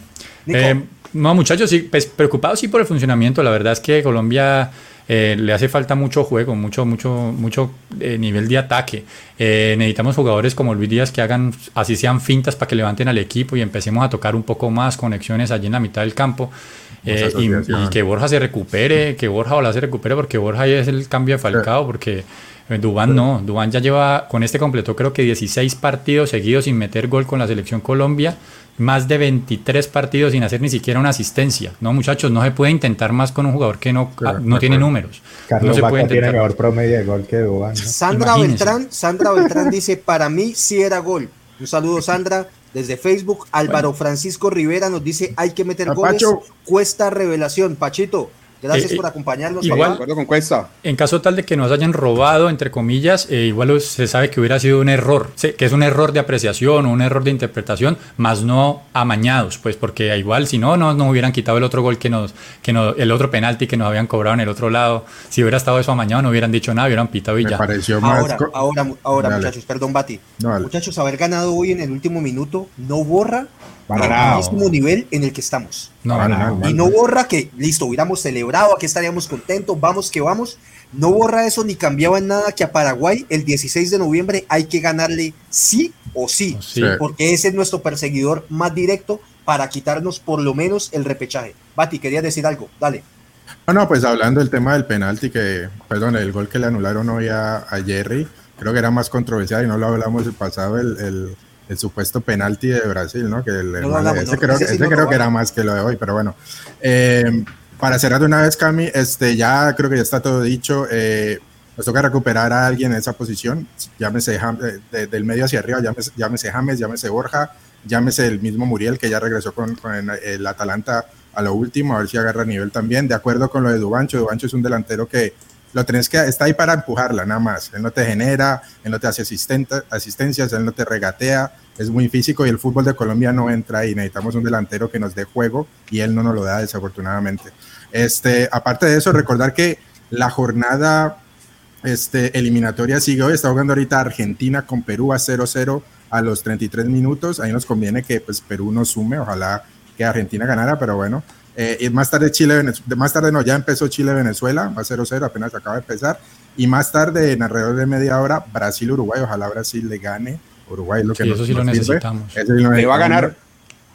Eh, no, muchachos, sí, pues, preocupados sí por el funcionamiento. La verdad es que Colombia eh, le hace falta mucho juego, mucho, mucho, mucho eh, nivel de ataque. Eh, necesitamos jugadores como Luis Díaz que hagan, así sean fintas para que levanten al equipo y empecemos a tocar un poco más conexiones allí en la mitad del campo. Y, que Borja se recupere, que Borja ojalá se recupere, porque Borja es el cambio de Falcao, porque Dubán no, Dubán ya lleva, con este completo creo que 16 partidos seguidos sin meter gol con la selección Colombia más de 23 partidos sin hacer ni siquiera una asistencia. No, muchachos, no se puede intentar más con un jugador que no, no tiene números. Carlos no se puede tiene mejor promedio de gol que Dubán. Sandra Beltrán, Sandra Beltrán dice, para mí sí era gol. Un saludo, Sandra, desde Facebook. Álvaro Francisco Rivera nos dice, hay que meter goles, cuesta revelación. Pachito, Gracias eh, por acompañarnos. Igual, con Cuesta. En caso tal de que nos hayan robado, entre comillas, eh, igual se sabe que hubiera sido un error, que es un error de apreciación o un error de interpretación, más no amañados, pues porque igual si no, no nos hubieran quitado el otro gol que nos, que nos, el otro penalti que nos habían cobrado en el otro lado. Si hubiera estado eso amañado, no hubieran dicho nada, hubieran pitado y ya. ahora, ahora, ahora, muchachos, perdón, Bati. muchachos, haber ganado hoy en el último minuto no borra el mismo nivel en el que estamos. y no borra que, listo, hubiéramos celebrado, aquí estaríamos contentos, vamos que vamos. No borra eso ni cambiaba en nada que a Paraguay el 16 de noviembre hay que ganarle sí o sí, porque ese es nuestro perseguidor más directo para quitarnos por lo menos el repechaje. Bati, querías decir algo, dale. No, no, pues hablando del tema del penalti, que, perdón, el gol que le anularon hoy a, a Jerry, creo que era más controversial y no lo hablamos el pasado, el el supuesto penalti de Brasil, ¿no? Que ese creo, que era más que lo de hoy, pero bueno. Eh, para cerrar de una vez, Cami, este, ya creo que ya está todo dicho. Eh, nos toca recuperar a alguien en esa posición, llámese eh, del medio hacia arriba, llámese, llámese, James, llámese Borja, llámese el mismo Muriel que ya regresó con, el Atalanta a lo último, a ver si agarra nivel también. De acuerdo con lo de Dubancho, Dubancho es un delantero que lo tenés que, está ahí para empujarla nada más. Él no te genera, él no te hace asistencias, él no te regatea, es muy físico y el fútbol de Colombia no entra ahí. Necesitamos un delantero que nos dé juego y él no nos lo da desafortunadamente. Este, aparte de eso, recordar que la jornada este, eliminatoria sigue hoy. Está jugando ahorita Argentina con Perú a 0-0 a los 33 minutos. Ahí nos conviene que pues, Perú nos sume. Ojalá que Argentina ganara, pero bueno, eh, y más tarde Chile, más tarde no, ya empezó Chile-Venezuela, va 0-0, apenas acaba de empezar. Y más tarde, en alrededor de media hora, Brasil-Uruguay, ojalá Brasil le gane. Uruguay lo que sí, eso sí lo necesitamos. le va a ganar.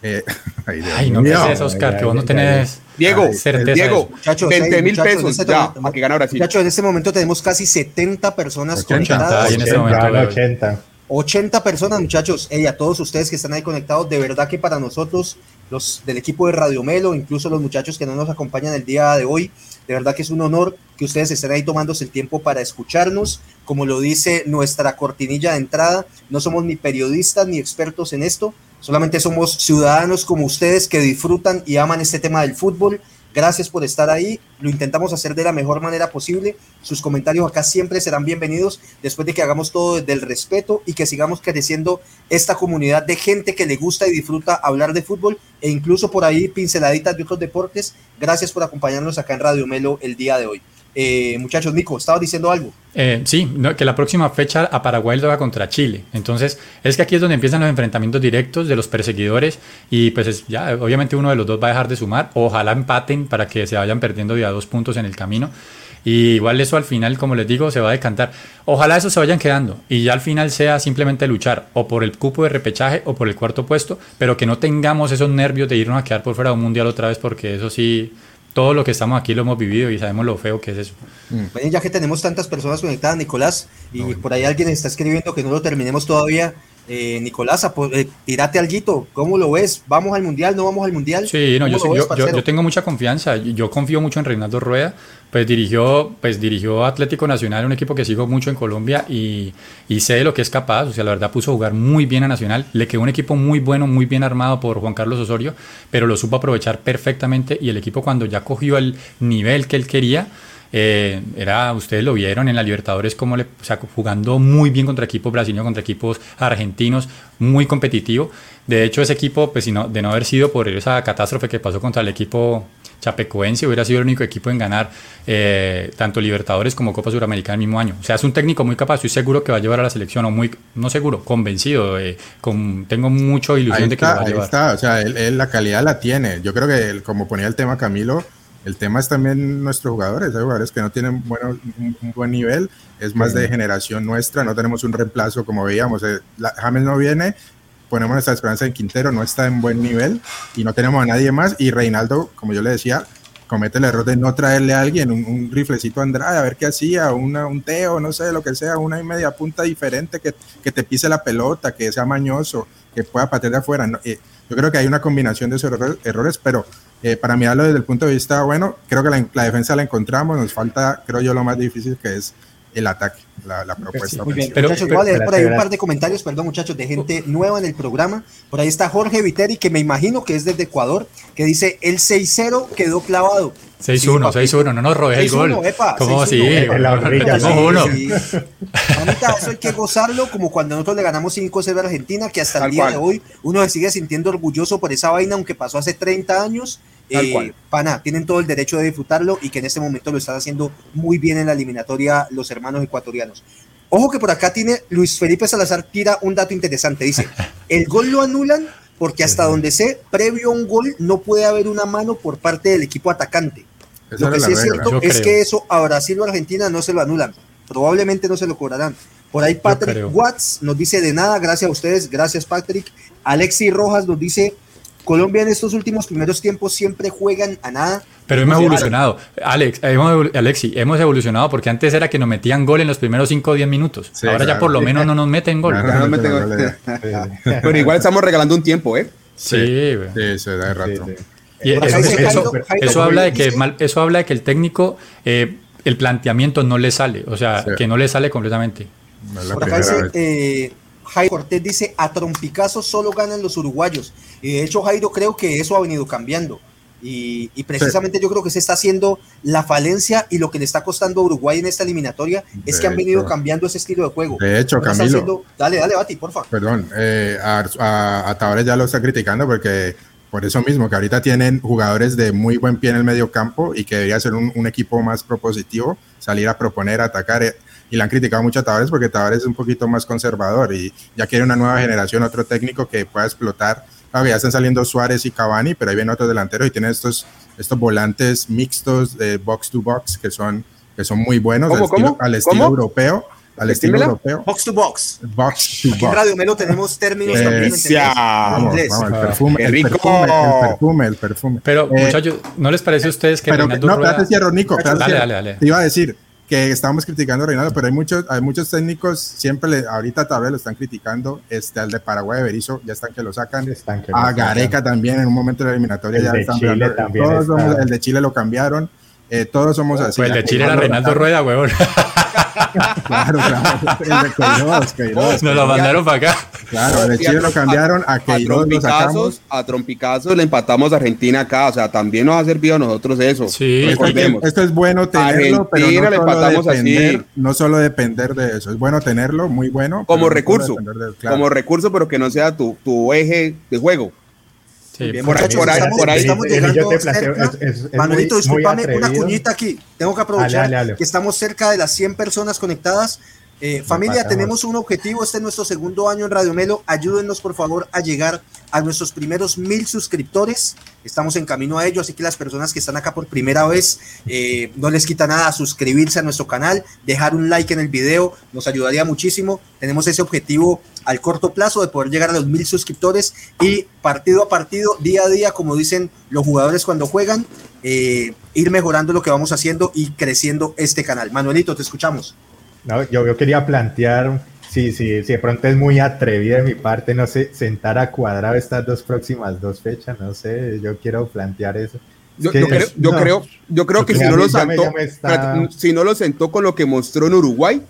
Eh, ay, no es Oscar, que vos no tenés Diego, Diego, muchachos, 20 mil pesos ya, a que gana Brasil. Muchachos, en este momento tenemos casi 70 personas 80, conectadas. En este momento, 80. 80 personas, muchachos. y a todos ustedes que están ahí conectados, de verdad que para nosotros los del equipo de Radio Melo, incluso los muchachos que no nos acompañan el día de hoy. De verdad que es un honor que ustedes estén ahí tomándose el tiempo para escucharnos. Como lo dice nuestra cortinilla de entrada, no somos ni periodistas ni expertos en esto, solamente somos ciudadanos como ustedes que disfrutan y aman este tema del fútbol Gracias por estar ahí. Lo intentamos hacer de la mejor manera posible. Sus comentarios acá siempre serán bienvenidos después de que hagamos todo desde el respeto y que sigamos creciendo esta comunidad de gente que le gusta y disfruta hablar de fútbol e incluso por ahí pinceladitas de otros deportes. Gracias por acompañarnos acá en Radio Melo el día de hoy. Eh, muchachos, Nico, estaba diciendo algo. Eh, sí, que la próxima fecha a Paraguay lo va contra Chile. Entonces, es que aquí es donde empiezan los enfrentamientos directos de los perseguidores y pues ya, obviamente uno de los dos va a dejar de sumar. Ojalá empaten para que se vayan perdiendo ya dos puntos en el camino. Y igual eso al final, como les digo, se va a decantar. Ojalá eso se vayan quedando y ya al final sea simplemente luchar o por el cupo de repechaje o por el cuarto puesto, pero que no tengamos esos nervios de irnos a quedar por fuera de un mundial otra vez porque eso sí todo lo que estamos aquí lo hemos vivido y sabemos lo feo que es eso. Mm. ya que tenemos tantas personas conectadas, Nicolás, y por ahí alguien está escribiendo que no lo terminemos todavía, eh, Nicolás, eh, tírate algo, ¿cómo lo ves? ¿Vamos al Mundial? ¿No vamos al Mundial? Sí, no, yo, yo, tengo mucha confianza, yo confío mucho en Reinaldo Rueda, pues dirigió, pues dirigió Atlético Nacional, un equipo que sigo mucho en Colombia y, y, sé de lo que es capaz, o sea, la verdad puso a jugar muy bien a Nacional, le quedó un equipo muy bueno, muy bien armado por Juan Carlos Osorio, pero lo supo aprovechar perfectamente y el equipo cuando ya cogió el nivel que él quería, eh, era, ustedes lo vieron en la Libertadores, como le, o sea, jugando muy bien contra equipos brasileños, contra equipos argentinos, muy competitivo. De hecho, ese equipo, pues, si no, de no haber sido por esa catástrofe que pasó contra el equipo chapecoense, hubiera sido el único equipo en ganar eh, tanto Libertadores como Copa Suramericana el mismo año. O sea, es un técnico muy capaz, estoy seguro que va a llevar a la selección, o muy, no seguro, convencido, eh, con, tengo mucha ilusión de que lo va a llevar. Está, o sea, él, la calidad la tiene. Yo creo que, como ponía el tema Camilo, el tema es también nuestros jugadores, hay jugadores que no tienen bueno, un, buen nivel, es más de generación nuestra, no tenemos un reemplazo como veíamos, eh, James no viene, ponemos nuestra esperanza en Quintero, no está en buen nivel y no tenemos a nadie más y Reinaldo, como yo le decía, comete el error de no traerle a alguien un, riflecito a Andrade, a ver qué hacía, una, un Teo, no sé, lo que sea, una y media punta diferente que, que te pise la pelota, que sea mañoso, que pueda patear de afuera. Eh, yo creo que hay una combinación de esos errores, pero eh, para mirarlo desde el punto de vista, bueno, creo que la, defensa la encontramos, nos falta, creo yo, lo más difícil que es el ataque, la, la propuesta. Muy bien, muchachos, voy a leer por ahí un par de comentarios, perdón muchachos, de gente nueva en el programa. Por ahí está Jorge Viteri, que me imagino que es desde Ecuador, que dice, el 6-0 quedó clavado. 6-1, 6-1, no nos robes el gol. Epa, ¿Cómo así? Ahorita eso hay que gozarlo como cuando nosotros le ganamos 5-0 a Argentina, que hasta Tal el día cual. de hoy uno se sigue sintiendo orgulloso por esa vaina, aunque pasó hace 30 años. Tal Eh, cual. Pana, tienen todo el derecho de disfrutarlo y que en este momento lo están haciendo muy bien en la eliminatoria los hermanos ecuatorianos. Ojo que por acá tiene Luis Felipe Salazar tira un dato interesante. Dice, el gol lo anulan porque hasta donde sé, previo a un gol no puede haber una mano por parte del equipo atacante. Esa Lo que sí es regla. cierto es creo. que eso a Brasil o Argentina no se lo anulan. Probablemente no se lo cobrarán. Por ahí Patrick. Watts nos dice de nada, gracias a ustedes, gracias Patrick. Alexi Rojas nos dice, Colombia en estos últimos primeros tiempos siempre juegan a nada. Pero hemos evolucionado. Alex, hemos, Alexi, hemos evolucionado porque antes era que nos metían gol en los primeros 5 o 10 minutos. Sí, Ahora ya por lo menos no nos meten gol. No no. Pero igual estamos regalando un tiempo, ¿eh? Sí, güey. Sí, se da de rato. Sí, sí. Y Por eso, eso- eso habla de que mal- eso habla de que el técnico eh, el planteamiento no le sale, o sea, Sí. que no le sale completamente. No es la Eh, Jairo Cortés dice, a trompicazos solo ganan los uruguayos. Y de hecho, Jairo, creo que eso ha venido cambiando. Y, y precisamente yo creo que se está haciendo la falencia y lo que le está costando a Uruguay en esta eliminatoria es De que han venido hecho. cambiando ese estilo de juego. De hecho, Camilo. haciendo- dale, dale, Bati, porfa. Perdón, eh, a, a, a Tavares ya lo está criticando porque por eso mismo, que ahorita tienen jugadores de muy buen pie en el medio campo y que debería ser un, un equipo más propositivo, salir a proponer, a atacar. Y le han criticado mucho a Tavares porque Tavares es un poquito más conservador y ya quiere una nueva generación, otro técnico que pueda explotar. Claro, ya están saliendo Suárez y Cavani, pero ahí vienen otros delanteros y tienen estos, estos volantes mixtos de box to box que son, que son muy buenos ¿Cómo, al estilo, cómo? al estilo ¿Cómo? europeo. Al estilo Repítemela. europeo. Box to box. Box to Aquí en box. Radio Melo tenemos términos Eh, también inglés. Vamos, vamos, el perfume, el perfume, el perfume, el perfume. Pero Eh, muchachos, ¿no les parece a ustedes que pero, Reinaldo no, Rueda- espérate, cierro, Nico. Dale, dale, dale. Te iba a decir que estábamos criticando a Reinaldo, pero hay muchos, hay muchos técnicos, siempre le, ahorita tal lo están criticando, este, al de Paraguay, Berizzo, ya están que lo sacan. Están que A sacan. Gareca también en un momento de la eliminatoria El ya de están Chile hablando- también todos está. el de Chile lo cambiaron. Eh, todos somos así. Pues el de Chile era Reinaldo Rueda, huevón. Claro, claro. El de Queiroz, Queiroz, Nos lo mandaron para acá. Claro, el de Chile lo cambiaron, a Queiroz a trompicazos le empatamos a Argentina acá, o sea, también nos ha servido a nosotros eso. Sí. Recordemos. esto es bueno tenerlo, pero no le solo, empatamos depender, así. no solo depender de eso. Es bueno tenerlo, muy bueno. Como recurso, de- claro. como recurso, pero que no sea tu, tu eje de juego. Sí, Bien, por ahí- muchachos, por ahí- estamos, por ahí- estamos llegando cerca. es- es- es Manuelito, muy- muy discúlpame, una cuñita aquí. Tengo que aprovechar Dale, dale, dale. que estamos cerca de las 100 personas conectadas. Eh, familia, tenemos un objetivo. Este es nuestro segundo año en Radio Melo. Ayúdennos, por favor, a llegar a nuestros primeros mil suscriptores. Estamos en camino a ello, así que las personas que están acá por primera vez, eh, no les quita nada suscribirse a nuestro canal, dejar un like en el video, nos ayudaría muchísimo. Tenemos ese objetivo al corto plazo de poder llegar a los mil suscriptores y partido a partido, día a día, como dicen los jugadores cuando juegan, eh, ir mejorando lo que vamos haciendo y creciendo este canal. Manuelito, te escuchamos. No, yo, yo quería plantear, si sí, sí, de pronto es muy atrevido de mi parte, no sé, sentar a cuadrado estas dos próximas dos fechas, no sé, yo quiero plantear eso. Yo, creo, yo no. creo, yo creo que si no lo ya me- sentó, ya me está- espérate, si no lo sentó con lo que mostró en Uruguay,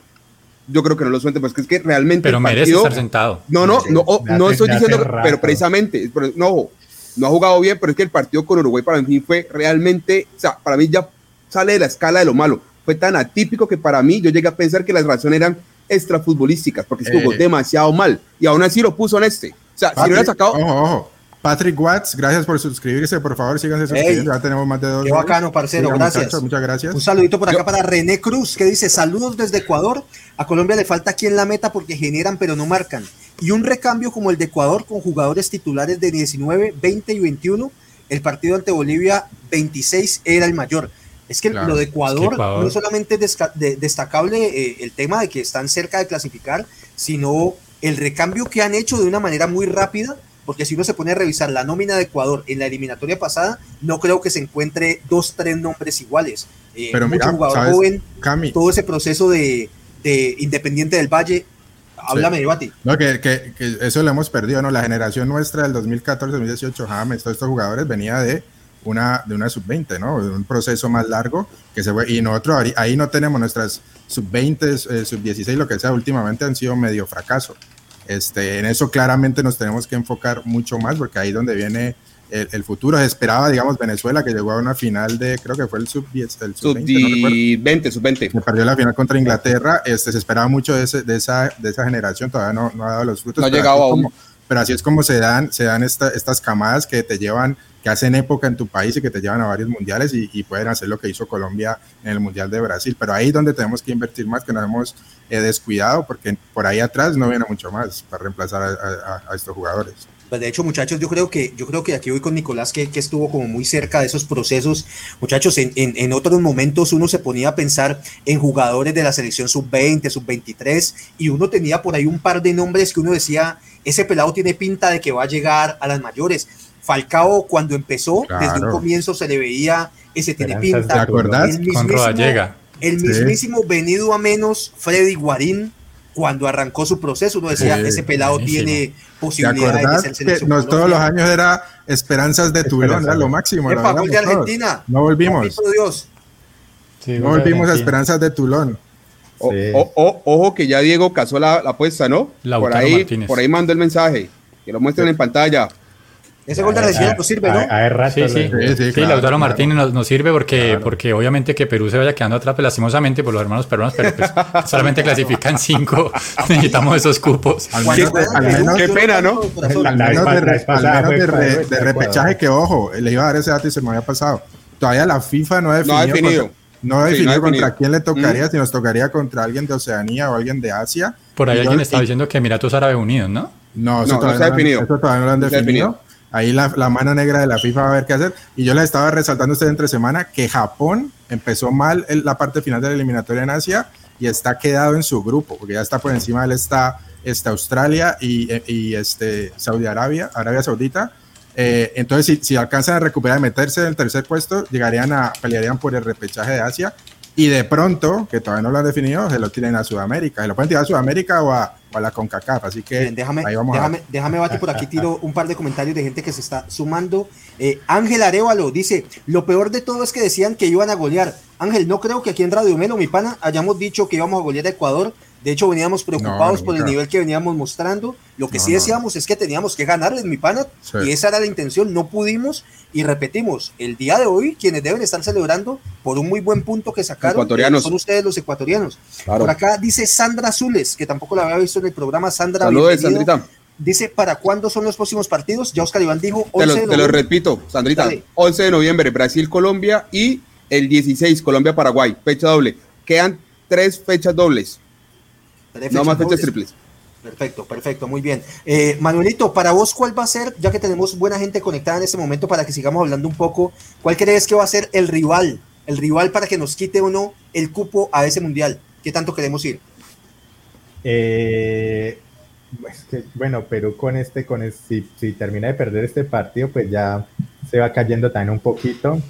yo creo que no lo suelte, porque es que realmente pero el merece partido- estar sentado. No, no, no, oh, no hace- estoy diciendo, pero precisamente, no, no ha jugado bien, pero es que el partido con Uruguay para mí fue realmente, o sea, para mí ya sale de la escala de lo malo. Fue tan atípico que para mí yo llegué a pensar que las razones eran extrafutbolísticas, porque estuvo Eh. demasiado mal y aún así lo puso en este. O sea, si lo hubiera Patrick, sacado, Ojo, ojo. Patrick Watts, gracias por suscribirse. Por favor, síganse suscribiendo. Ya tenemos más de dos. Qué bacano, parcero, Sigan, gracias. muchachos, muchas gracias. Un saludito por acá Yo- para René Cruz, que dice saludos desde Ecuador. A Colombia le falta quien la meta porque generan pero no marcan. Y un recambio como el de Ecuador con jugadores titulares de 19, 20 y 21. El partido ante Bolivia 26 era el mayor. Es que Claro, lo de es Ecuador, que Ecuador- no solamente es de- destacable eh, el tema de que están cerca de clasificar, sino el recambio que han hecho de una manera muy rápida, porque si uno se pone a revisar la nómina de Ecuador en la eliminatoria pasada, no creo que se encuentre dos, tres nombres iguales. Eh, Pero mucho mira, jugador ¿sabes? joven, Cami, todo ese proceso de, de Independiente del Valle. Háblame, Sí. Bati. no, que, que- que eso lo hemos perdido, ¿no? La generación nuestra del 2014-2018, James, todos estos jugadores venía de una, de una sub-20, ¿no? De un proceso más largo que se fue, y nosotros ahí no tenemos nuestras sub-20, eh, sub-16, lo que sea, últimamente han sido medio fracaso. Este, en eso claramente nos tenemos que enfocar mucho más porque ahí es donde viene el, futuro. Se esperaba, digamos, Venezuela que llegó a una final de, creo que fue el sub-10, el sub-20, sub-20. Se perdió la final contra Inglaterra. Este, se esperaba mucho de, ese, de, esa, de esa generación, todavía no, no ha dado los frutos. No ha llegado aún pero así es como se dan, se dan estas camadas que te llevan, que hacen época en tu país y que te llevan a varios mundiales y, pueden hacer lo que hizo Colombia en el Mundial de Brasil. Pero ahí es donde tenemos que invertir más, que nos hemos eh, descuidado, porque por ahí atrás no viene mucho más para reemplazar a, estos jugadores. Pues de hecho, muchachos, yo creo que yo creo que aquí voy con Nicolás, que, que estuvo como muy cerca de esos procesos. Muchachos, en, en, en, otros momentos uno se ponía a pensar en jugadores de la selección sub-20, sub-23, y uno tenía por ahí un par de nombres que uno decía, ese pelado tiene pinta de que va a llegar a las mayores. Falcao cuando empezó, desde un comienzo se le veía ese tiene pinta. ¿Te El mismísimo, el mismísimo venido a menos Freddy Guarín cuando arrancó su proceso, uno decía, ese pelado tiene posibilidades de ser Todos los años era esperanzas de Tulón, era lo máximo. Epa, gol de Argentina. No volvimos. Dios. no volvimos a esperanzas de Tulón. ojo que ya Diego casó la, apuesta, ¿no? por ahí, por ahí mandó el mensaje. Que lo muestren en pantalla. Ese gol de Argentina nos sirve, ¿no? A, sí, sí. Sí, sí, Lautaro Martínez nos, nos, sirve porque, porque obviamente que Perú se vaya quedando atrás pues, lastimosamente por los hermanos peruanos, pero pues, solamente clasifican cinco. Necesitamos esos cupos. Al menos, al menos, qué pena, ¿no? Al menos de, de, repechaje, que ojo, le iba a dar ese dato y se me había pasado. Todavía la FIFA no ha definido. No ha definido. No definido, contra quién le tocaría, mm. si nos tocaría contra alguien de Oceanía o alguien de Asia. Por ahí alguien estaba diciendo que Emiratos Árabes Unidos, ¿no? No, eso, todavía, no, definido. eso todavía no lo han definido. Ahí la, la, mano negra de la FIFA va a ver qué hacer. Y yo les estaba resaltando usted entre semana que Japón empezó mal en la parte final de la eliminatoria en Asia y está quedado en su grupo, porque ya está por encima de él está, está Australia y, y, este, Saudi Arabia, Arabia Saudita. Eh, entonces, si, si, alcanzan a recuperar y meterse en el tercer puesto, llegarían a, pelearían por el repechaje de Asia. Y de pronto, que todavía no lo han definido, se lo tienen a Sudamérica. Se lo pueden tirar a Sudamérica o a, a la CONCACAF. Así que déjame, déjame, déjame, Bati, por aquí tiro un par de comentarios de gente que se está sumando. Eh, Ángel Arevalo dice: Lo peor de todo es que decían que iban a golear. Ángel, no creo que aquí en Radio Melo, mi pana, hayamos dicho que íbamos a golear a Ecuador. De hecho, veníamos preocupados por el nivel que veníamos mostrando. Lo que sí decíamos es que teníamos que ganarles, mi pana, y esa era la intención. No pudimos, y repetimos, el día de hoy, quienes deben estar celebrando por un muy buen punto que sacaron son ustedes los ecuatorianos. Por acá dice Sandra Azules, que tampoco la había visto en el programa. Sandra, Saludos, Sandrita. Dice, ¿para cuándo son los próximos partidos? Ya Oscar Iván dijo 11 te lo, Te lo repito, Sandrita. 11 de noviembre, Brasil-Colombia y el 16, Colombia-Paraguay. Fecha doble. Quedan tres fechas dobles no más fechas triples. Perfecto, perfecto, muy bien. Eh, Manuelito, para vos, ¿cuál va a ser, ya que tenemos buena gente conectada en este momento para que sigamos hablando un poco, ¿cuál crees que va a ser el rival? El rival para que nos quite o no el cupo a ese mundial. ¿Qué tanto queremos ir? Eh, bueno, Perú con este, con si, termina de perder este partido, pues ya se va cayendo también un poquito.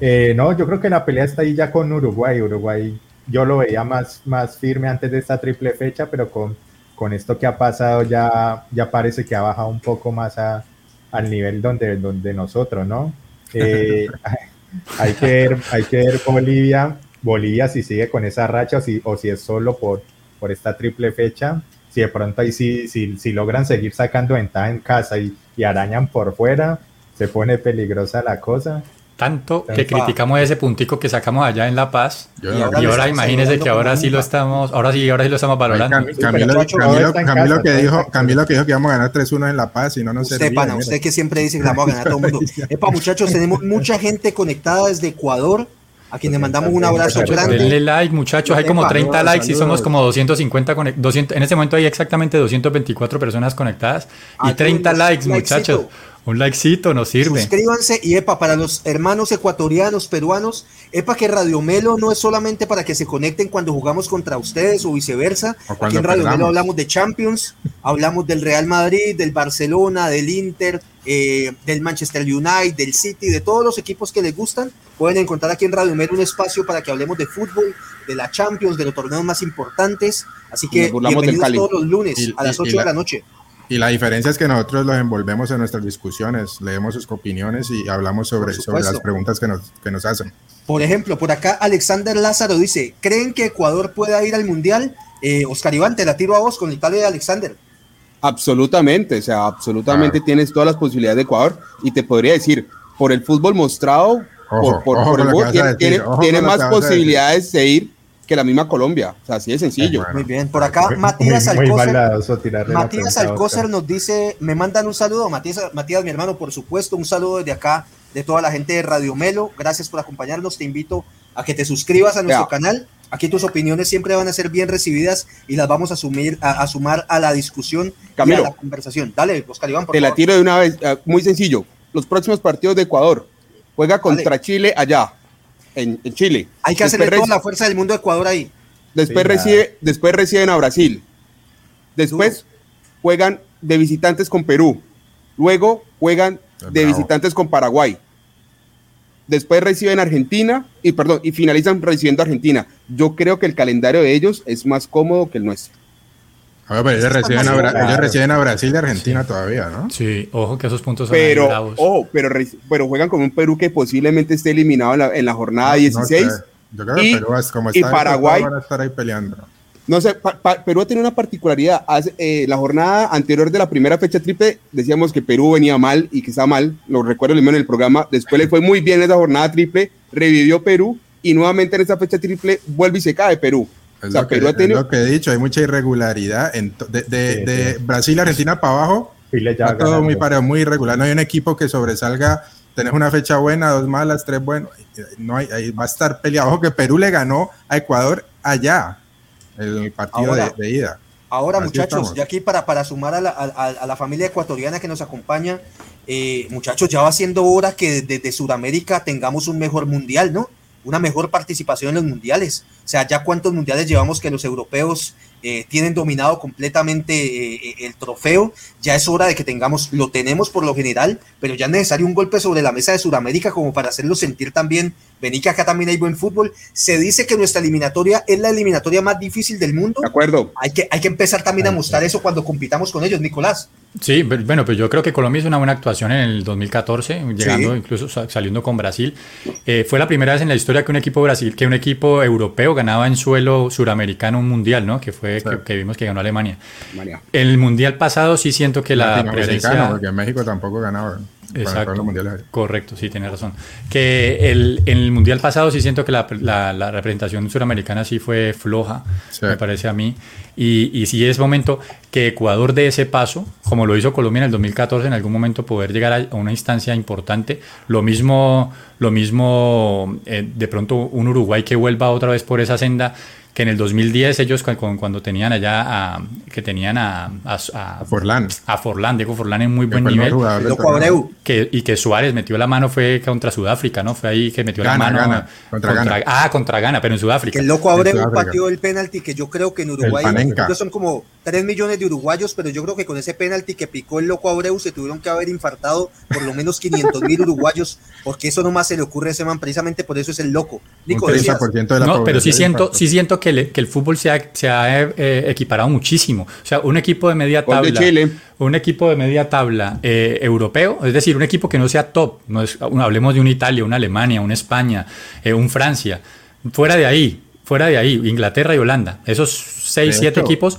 Eh, no, yo creo que la pelea está ahí ya con Uruguay. Uruguay yo lo veía más, más firme antes de esta triple fecha, pero con, con esto que ha pasado ya, ya parece que ha bajado un poco más al nivel donde, donde nosotros, ¿no? Eh, hay, que ver, hay que ver Bolivia, Bolivia si sigue con esa racha o si, o si es solo por, por esta triple fecha. Si de pronto ahí sí, si, si logran seguir sacando ventaja en casa y, y arañan por fuera, se pone peligrosa la cosa tanto que criticamos ese puntico que sacamos allá en La Paz y ahora, imagínese que ahora sí lo estamos, ahora sí, ahora sí lo estamos valorando. Camilo, que dijo, Camilo que dijo que íbamos a ganar 3-1 en La Paz y no nos Usted, pana, usted que siempre dice que vamos a ganar todo el mundo. Epa, muchachos, tenemos mucha gente conectada desde Ecuador a quien le mandamos un abrazo grande. Denle like, muchachos. Hay como 30 likes y somos como 250 200, En ese momento hay exactamente 224 personas conectadas y 30 likes, muchachos. Un likecito nos sirve. Suscríbanse y EPA para los hermanos ecuatorianos, peruanos, EPA que Radio Melo no es solamente para que se conecten cuando jugamos contra ustedes o viceversa. Aquí en Radio Melo hablamos de Champions, hablamos del Real Madrid, del Barcelona, del Inter, eh, del Manchester United, del City, de todos los equipos que les gustan. Pueden encontrar aquí en Radio Melo un espacio para que hablemos de fútbol, de la Champions, de los torneos más importantes. Así que bienvenidos todos los lunes a las 8 de la noche. Y la diferencia es que nosotros los envolvemos en nuestras discusiones, leemos sus opiniones y hablamos sobre, sobre las preguntas que nos, que nos hacen. Por ejemplo, por acá Alexander Lázaro dice, ¿creen que Ecuador pueda ir al Mundial? Eh, Oscar Iván, te la tiro a vos con Italia de Alexander. Absolutamente, o sea, absolutamente tienes todas las posibilidades de Ecuador y te podría decir, por el fútbol mostrado, por, el tiene, tiene más posibilidades de ir que la misma Colombia. O sea, así de sencillo. Muy bien. Por acá, Matías Alcócer. Matías Alcócer nos dice, me mandan un saludo. Matías, Matías, mi hermano, por supuesto, un saludo desde acá, de toda la gente de Radio Melo. Gracias por acompañarnos. Te invito a que te suscribas a nuestro canal. Aquí tus opiniones siempre van a ser bien recibidas y las vamos a, asumir, a, sumar a la discusión y a la conversación. Dale, Oscar Iván, por Te la tiro de una vez, eh, muy sencillo. Los próximos partidos de Ecuador. Juega contra Chile allá en, Chile. Hay que hacerle toda la fuerza del mundo a Ecuador ahí. Después, recibe, después reciben a Brasil. Después juegan de visitantes con Perú. Luego juegan de visitantes con Paraguay. Después reciben Argentina y perdón, y finalizan recibiendo Argentina. Yo creo que el calendario de ellos es más cómodo que el nuestro. Pero ellos reciben, a, reciben a Brasil y Argentina todavía, ¿no? Sí, ojo que esos puntos son pero, Ojo, pero, pero juegan con un Perú que posiblemente esté eliminado en la, jornada 16. Yo creo que Perú es como está y Paraguay van a estar ahí peleando. No sé, Perú ha tenido una particularidad. Hace, eh, la jornada anterior de la primera fecha triple decíamos que Perú venía mal y que estaba mal. Lo recuerdo en el programa. Después le fue muy bien esa jornada triple, revivió Perú y nuevamente en esa fecha triple vuelve y se cae Perú. Es, lo, que, Perú ha tenido... es lo que he dicho, hay mucha irregularidad. En de, de, Brasil Argentina para abajo, está todo muy parado, muy irregular. No hay un equipo que sobresalga tenés una fecha buena, dos malas, tres buenas, no hay, ahí va a estar peleado. Ojo que Perú le ganó a Ecuador allá, el partido de, ida. Ahora, muchachos, ya aquí para, para sumar a la, a, la, familia ecuatoriana que nos acompaña, eh, muchachos, ya va siendo hora que desde Sudamérica tengamos un mejor mundial, ¿no? Una mejor participación en los mundiales. O sea, ya cuántos mundiales llevamos que los europeos eh, tienen dominado completamente eh, el trofeo. Ya es hora de que tengamos, lo tenemos por lo general, pero ya es necesario un golpe sobre la mesa de Sudamérica como para hacerlo sentir también. Vení que acá también hay buen fútbol. Se dice que nuestra eliminatoria es la eliminatoria más difícil del mundo. De acuerdo. Hay que, hay que empezar también a mostrar eso cuando compitamos con ellos, Nicolás. Sí, bueno, pues yo creo que Colombia hizo una buena actuación en el 2014, llegando incluso saliendo con Brasil. Eh, fue la primera vez en la historia que un equipo Brasil, que un equipo europeo ganaba en suelo suramericano un mundial, ¿no? Que fue que, vimos que ganó Alemania. El mundial pasado sí siento que la presencia... porque en México tampoco ganaba. Exacto. Correcto, sí, tiene razón. Que el, en el mundial pasado sí siento que la, la, representación suramericana sí fue floja, me parece a mí. Y, y sí es momento que Ecuador dé ese paso, como lo hizo Colombia en el 2014, en algún momento poder llegar a una instancia importante. Lo mismo, lo mismo eh, de pronto un Uruguay que vuelva otra vez por esa senda que en el 2010 ellos cuando tenían allá a, que tenían a, a, a Forlán. A Forlán Diego Forlán en muy buen nivel. que, y que Suárez metió la mano fue contra Sudáfrica no fue ahí que metió la mano contra, Gana. ah contra Gana pero en Sudáfrica. Que el loco Abreu pateó el penalti que yo creo que en Uruguay son como 3 millones de uruguayos pero yo creo que con ese penalti que picó el loco Abreu se tuvieron que haber infartado por lo menos 500 mil uruguayos porque eso nomás se le ocurre a ese man precisamente por eso es el loco. Nico, no, pero sí siento sí siento que, el fútbol se ha, se ha eh, equiparado muchísimo. O sea, un equipo de media tabla, un equipo de media tabla eh, europeo, es decir, un equipo que no sea top, no es, hablemos de una Italia, una Alemania, una España, eh, un Francia, fuera de ahí, fuera de ahí, Inglaterra y Holanda, esos seis, siete equipos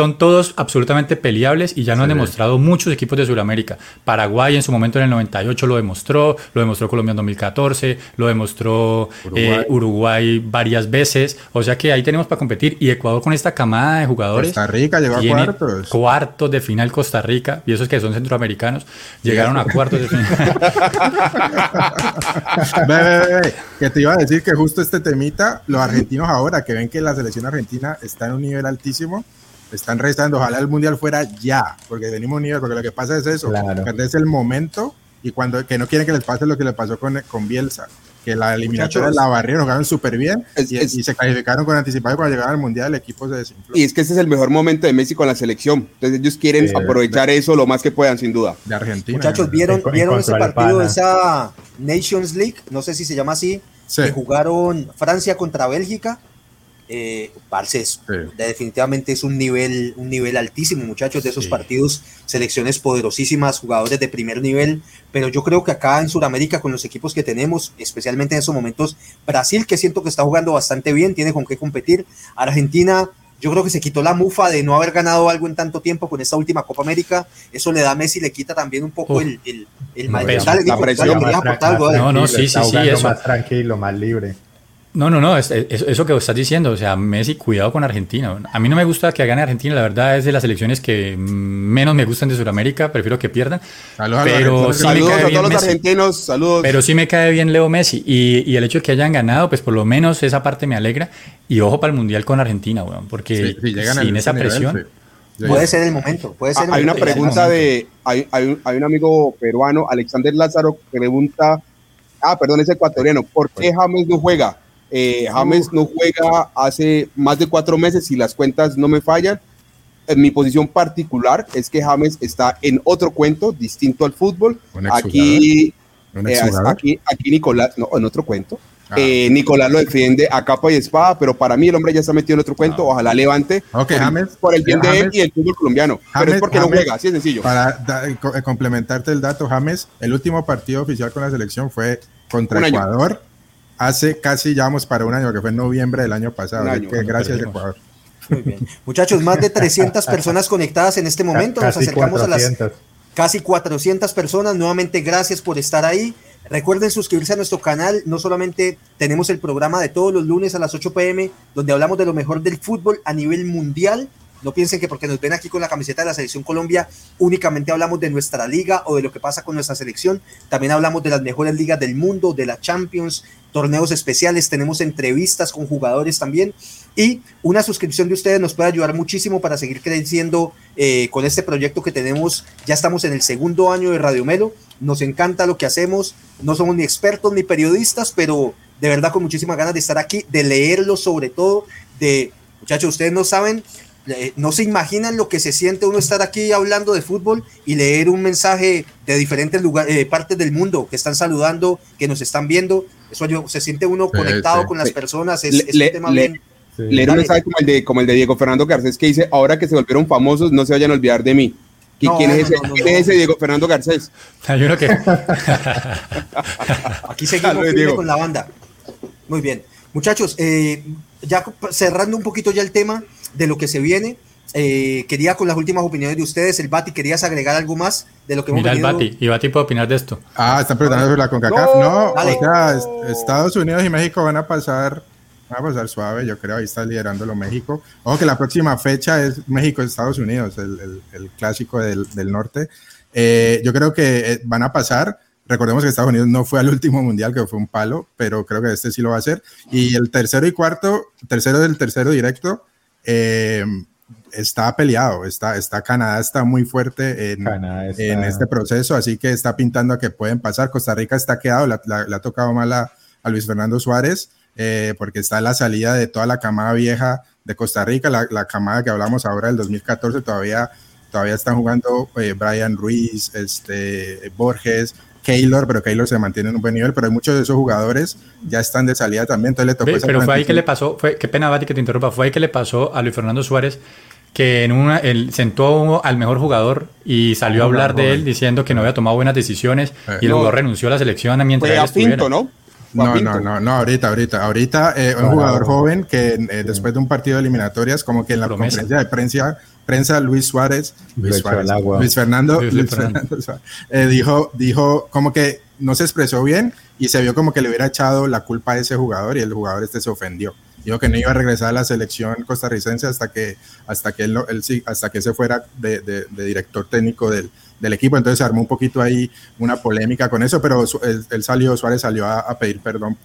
son todos absolutamente peleables y ya no han demostrado muchos equipos de Sudamérica. Paraguay en su momento en el 98 lo demostró, lo demostró Colombia en 2014, lo demostró eh, Uruguay, varias veces. O sea que ahí tenemos para competir. Y Ecuador con esta camada de jugadores. Costa Rica llegó a cuartos. Cuartos de final Costa Rica, y esos que son centroamericanos, llegaron a cuartos de final. que te iba a decir que justo este temita, los argentinos ahora que ven que la selección argentina está en un nivel altísimo están registrando, ojalá el mundial fuera ya, porque venimos un nivel, porque lo que pasa es eso, claro. es el momento y cuando que no quieren que les pase lo que le pasó con, con Bielsa, que la eliminatoria la barrieron, jugaron súper bien y, se clasificaron con anticipado cuando llegaron al mundial, el equipo se desinfló. Y es que ese es el mejor momento de Messi con la selección, entonces ellos quieren aprovechar eso lo más que puedan, sin duda. De Argentina. Muchachos, ¿vieron, ¿vieron ese partido, esa Nations League? No sé si se llama así, que jugaron Francia contra Bélgica eh, parce, definitivamente es un nivel, un nivel altísimo, muchachos, de esos partidos, selecciones poderosísimas, jugadores de primer nivel, pero yo creo que acá en Sudamérica, con los equipos que tenemos, especialmente en esos momentos, Brasil, que siento que está jugando bastante bien, tiene con qué competir, Argentina, yo creo que se quitó la mufa de no haber ganado algo en tanto tiempo con esta última Copa América. Eso le da a Messi, le quita también un poco el, el, el, la presión. No, no, sí, sí, sí, eso. Más tranquilo, más libre. No, no, no, es, eso que estás diciendo, o sea, Messi, cuidado con Argentina. A mí no me gusta que gane Argentina, la verdad es de las selecciones que menos me gustan de Sudamérica, prefiero que pierdan. Saludos, pero sí saludos a todos los argentinos, saludos. Pero sí me cae bien Leo Messi y, el hecho de que hayan ganado, pues por lo menos esa parte me alegra. Y ojo para el Mundial con Argentina, weón, porque sin esa presión... puede ser el momento, puede ser Hay una pregunta de, hay, hay, hay un amigo peruano, Alexander Lázaro, que pregunta, ah, perdón, es ecuatoriano, ¿por qué James no juega? Eh, James no juega hace más de cuatro meses y las cuentas no me fallan. En mi posición particular es que James está en otro cuento distinto al fútbol. Aquí, eh, aquí, aquí Nicolás, no, en otro cuento. Ah. Eh, Nicolás lo defiende a capa y espada, pero para mí el hombre ya está metido en otro cuento. Ah. Ojalá levante okay, por, James, por, el bien de él y el fútbol colombiano. pero es porque no juega, así es sencillo. Para complementarte el dato, James, el último partido oficial con la selección fue contra Ecuador hace casi, ya vamos para un año, que fue en noviembre del año pasado. gracias, Ecuador. Muy bien. Muchachos, más de 300 personas conectadas en este momento. Nos acercamos a las casi 400 personas. Nuevamente, gracias por estar ahí. Recuerden suscribirse a nuestro canal. No solamente tenemos el programa de todos los lunes a las 8 pm, donde hablamos de lo mejor del fútbol a nivel mundial, no piensen que porque nos ven aquí con la camiseta de la selección Colombia, únicamente hablamos de nuestra liga o de lo que pasa con nuestra selección. También hablamos de las mejores ligas del mundo, de la Champions, torneos especiales, tenemos entrevistas con jugadores también. Y una suscripción de ustedes nos puede ayudar muchísimo para seguir creciendo eh, con este proyecto que tenemos. Ya estamos en el segundo año de Radio Melo. Nos encanta lo que hacemos. No somos ni expertos ni periodistas, pero de verdad con muchísimas ganas de estar aquí, de leerlo sobre todo, de muchachos, ustedes no saben eh, no se imaginan lo que se siente uno estar aquí hablando de fútbol y leer un mensaje de diferentes lugares, eh, partes del mundo que están saludando, que nos están viendo. Eso yo, se siente uno conectado con las personas. Es, un tema bien. Leer un mensaje como el, de, como el de Diego Fernando Garcés que dice, ahora que se volvieron famosos, no se vayan a olvidar de mí. ¿Quién, es, ese, Diego Fernando Garcés? Hay uno que... Aquí seguimos con la banda. Muy bien. Muchachos, eh, ya cerrando un poquito ya el tema, de lo que se viene. Eh, quería con las últimas opiniones de ustedes, el Bati, ¿querías agregar algo más de lo que hemos Mira el Bati, y Bati puede opinar de esto. Ah, están preguntando sobre la CONCACAF. No, o sea, Estados Unidos y México van a pasar, van a pasar suave, yo creo, ahí está liderándolo México. Ojo que la próxima fecha es México-Estados Unidos, el, el, clásico del, del norte. Eh, yo creo que eh, van a pasar. Recordemos que Estados Unidos no fue al último mundial, que fue un palo, pero creo que este sí lo va a hacer. Y el tercero y cuarto, tercero del tercero directo, eh, está peleado, está, está Canadá está muy fuerte en, en, este proceso, así que está pintando a que pueden pasar. Costa Rica está quedado, le ha tocado mal a, Luis Fernando Suárez, eh, porque está la salida de toda la camada vieja de Costa Rica, la, la camada que hablamos ahora del 2014, todavía, todavía están jugando eh, Brian Ruiz, este, Borges, Keylor, pero Keylor se mantiene en un buen nivel, pero hay muchos de esos jugadores ya están de salida también, entonces le tocó Pero fue ahí que le pasó, fue, qué pena Bati que te interrumpa, fue ahí que le pasó a Luis Fernando Suárez que en una, él sentó al mejor jugador y salió a hablar de él diciendo que no había tomado buenas decisiones y el jugador renunció a la selección mientras fue a ¿no? No, no, no, no, ahorita, ahorita, ahorita, eh, un jugador joven que eh, después de un partido de eliminatorias, como que en la conferencia de prensa, prensa Luis Suárez, Luis, Suárez, Luis Fernando, Luis Fernando. Eh, dijo, dijo como que no se expresó bien y se vio como que le hubiera echado la culpa a ese jugador y el jugador este se ofendió. Dijo que no iba a regresar a la selección costarricense hasta que, hasta que él, él hasta que se fuera de, de, de director técnico del, del equipo, entonces se armó un poquito ahí una polémica con eso, pero él, salió, Suárez salió a, pedir perdón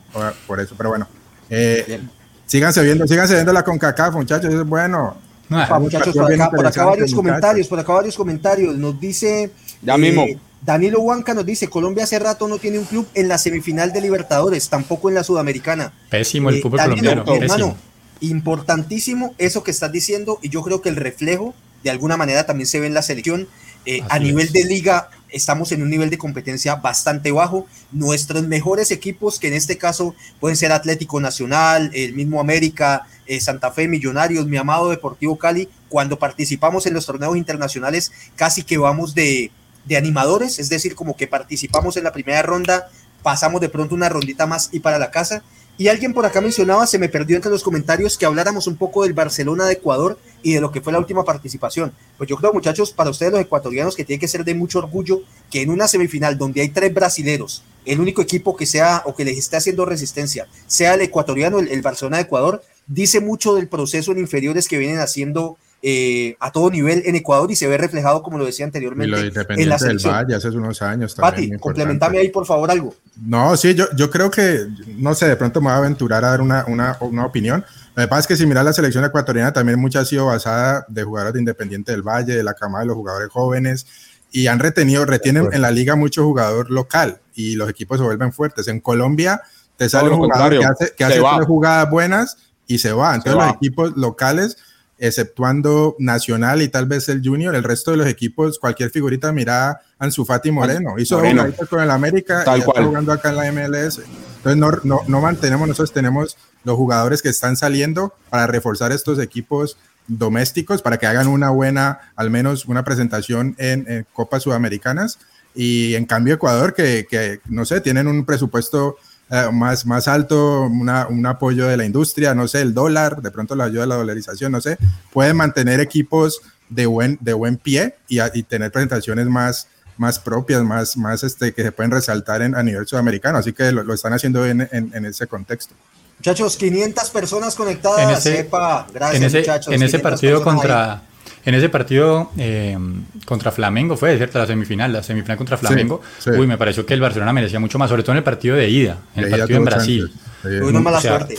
por, eso, pero bueno, eh, síganse viendo, síganse viendo la CONCACAF, muchachos, eso es bueno. Muchachos, por acá, varios comentarios, por acá varios comentarios, nos dice... Ya mismo. Eh, Danilo Huanca nos dice, Colombia hace rato no tiene un club en la semifinal de Libertadores, tampoco en la Sudamericana. Pésimo el eh, fútbol colombiano. Hermano, importantísimo eso que estás diciendo y yo creo que el reflejo de alguna manera también se ve en la selección. Eh, a nivel de liga, estamos en un nivel de competencia bastante bajo. Nuestros mejores equipos, que en este caso pueden ser Atlético Nacional, el mismo América, eh, Santa Fe, Millonarios, mi amado Deportivo Cali, cuando participamos en los torneos internacionales, casi que vamos de, de animadores, es decir, como que participamos en la primera ronda, pasamos de pronto una rondita más y para la casa. Y alguien por acá mencionaba, se me perdió entre los comentarios, que habláramos un poco del Barcelona de Ecuador y de lo que fue la última participación. Pues yo creo, muchachos, para ustedes los ecuatorianos, que tiene que ser de mucho orgullo que en una semifinal donde hay tres brasileros, el único equipo que sea o que les esté haciendo resistencia sea el ecuatoriano, el, el Barcelona de Ecuador, dice mucho del proceso en inferiores que vienen haciendo eh, a todo nivel en Ecuador y se ve reflejado, como lo decía anteriormente, y lo en la del selección. Valle hace unos años Pati, complementame ahí por favor algo. No, sí, yo, yo creo que, no sé, de pronto me voy a aventurar a dar una, una, una opinión. Lo que pasa es que si miras la selección ecuatoriana, también mucha ha sido basada de jugadores de Independiente del Valle, de la cama de los jugadores jóvenes, y han retenido, retienen en la liga mucho jugador local y los equipos se vuelven fuertes. En Colombia te sale un jugador que hace, que hace tres jugadas buenas y se va. Entonces se los va. equipos locales exceptuando Nacional y tal vez el Junior, el resto de los equipos, cualquier figurita mira Ansu Fati Moreno, hizo Moreno. con el América Tal y cual. está jugando acá en la MLS. Entonces no, no, no mantenemos, nosotros tenemos los jugadores que están saliendo para reforzar estos equipos domésticos, para que hagan una buena, al menos una presentación en, en Copas Sudamericanas. Y en cambio Ecuador, que, que no sé, tienen un presupuesto Uh, más, más alto, una, un apoyo de la industria, no sé, el dólar, de pronto la ayuda de la dolarización, no sé, pueden mantener equipos de buen, de buen pie y, y tener presentaciones más, más propias, más, más este, que se pueden resaltar en, a nivel sudamericano. Así que lo, lo están haciendo en, en, en, ese contexto. Muchachos, 500 personas conectadas. En ese, Sepa. Gracias, en ese, muchachos. En ese partido contra. Ahí. En ese partido eh, contra Flamengo fue, ¿cierto? La semifinal, la semifinal contra Flamengo. Sí, sí. Uy, me pareció que el Barcelona merecía mucho más, sobre todo en el partido de ida, en el de partido en Brasil. Tuvo una mala o sea, suerte.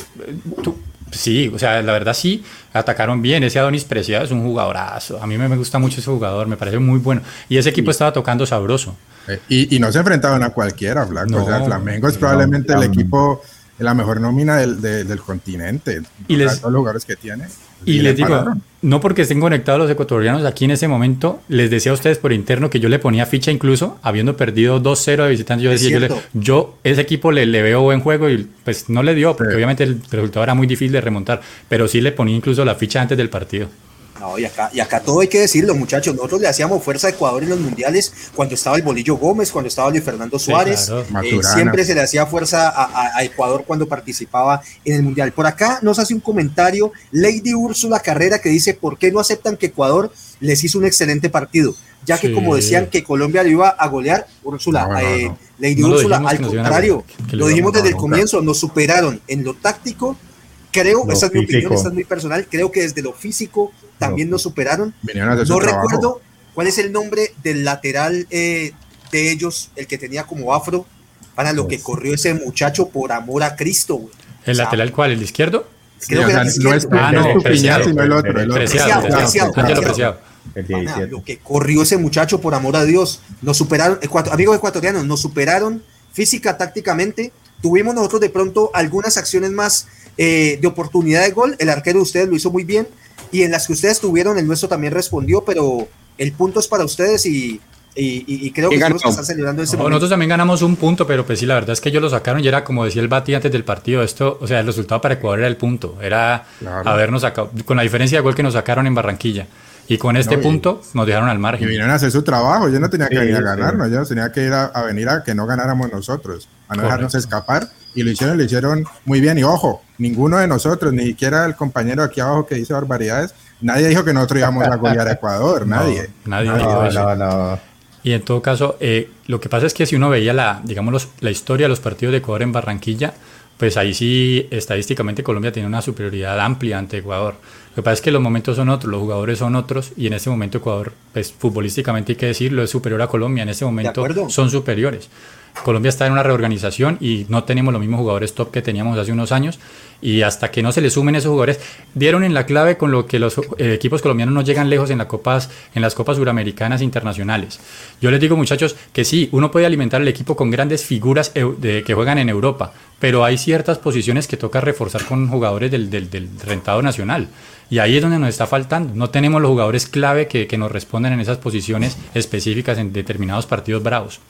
Tú, sí, o sea, la verdad sí, atacaron bien. Ese Adonis Preciado es un jugadorazo. A mí me, me gusta mucho ese jugador, me parece muy bueno. Y ese equipo sí. estaba tocando sabroso. Eh, y, y, no se enfrentaban a cualquiera, Blanco. No, o sea, Flamengo es probablemente no, el equipo la mejor nómina del, del, del continente. Y les, los lugares que tiene. Y, y les digo, pararon. no porque estén conectados los ecuatorianos aquí en ese momento, les decía a ustedes por interno que yo le ponía ficha incluso, habiendo perdido 2-0 de visitantes, yo decía, yo, le, yo, ese equipo le, le, veo buen juego y pues no le dio, porque sí. obviamente el resultado era muy difícil de remontar, pero sí le ponía incluso la ficha antes del partido. No, y acá, y acá todo hay que decirlo, muchachos. Nosotros le hacíamos fuerza a Ecuador en los mundiales cuando estaba el Bolillo Gómez, cuando estaba Luis Fernando Suárez. Sí, claro. eh, siempre se le hacía fuerza a, a, a, Ecuador cuando participaba en el mundial. Por acá nos hace un comentario Lady Úrsula Carrera que dice: ¿Por qué no aceptan que Ecuador les hizo un excelente partido? Ya que, sí. como decían que Colombia lo iba a golear, Úrsula, no, no, eh, Lady no Úrsula, al contrario, lo, lo dijimos desde el comienzo, nos superaron en lo táctico creo, lo esa es mi opinión, esta es muy personal, creo que desde lo físico también nos superaron. No recuerdo cuál es el nombre del lateral eh, de ellos, el que tenía como afro, para lo que corrió ese muchacho por amor a Cristo. Güey. ¿El o sea, lateral cuál? ¿El izquierdo? Creo sí, que o sea, el no es, ah, no, Preciado, sino el otro. El otro. Preciado, preciado, preciado, preciado. Ah, lo que corrió ese muchacho por amor a Dios, nos superaron, ecuator, amigos ecuatorianos, nos superaron física, tácticamente. Tuvimos nosotros de pronto algunas acciones más eh, de oportunidad de gol. El arquero de ustedes lo hizo muy bien. Y en las que ustedes tuvieron, el nuestro también respondió, pero el punto es para ustedes y, y, y creo que tenemos que estar celebrando ese no, momento. Nosotros también ganamos un punto, pero pues sí, la verdad es que ellos lo sacaron y era como decía el Bati antes del partido, esto, o sea, el resultado para Ecuador era el punto, era claro. habernos sacado, con la diferencia de gol que nos sacaron en Barranquilla. Y con este no, punto y, nos dejaron al margen. Y vinieron a hacer su trabajo. Yo no tenía que sí, venir a ganarnos, sí. yo tenía que ir a, a, venir a que no ganáramos nosotros, a no Correcto. dejarnos escapar. Y lo hicieron, lo hicieron muy bien. Y ojo, ninguno de nosotros, ni siquiera el compañero aquí abajo que dice barbaridades, nadie dijo que nosotros íbamos a golear a Ecuador, nadie. nadie no, dijo eso. No, no. Y en todo caso, eh, lo que pasa es que si uno veía la, digamos, los, la historia de los partidos de Ecuador en Barranquilla, pues ahí sí estadísticamente Colombia tiene una superioridad amplia ante Ecuador. Lo que pasa es que los momentos son otros, los jugadores son otros y en este momento Ecuador, pues futbolísticamente hay que decirlo, es superior a Colombia, en este momento son superiores. Colombia está en una reorganización y no tenemos los mismos jugadores top que teníamos hace unos años y hasta que no se le sumen esos jugadores, dieron en la clave con lo que los eh, equipos colombianos no llegan lejos en, copas, en las copas suramericanas internacionales. Yo les digo muchachos que sí, uno puede alimentar el equipo con grandes figuras de, que juegan en Europa, pero hay ciertas posiciones que toca reforzar con jugadores del, del, rentado nacional. Y ahí es donde nos está faltando. No tenemos los jugadores clave que, que nos responden en esas posiciones específicas en determinados partidos bravos.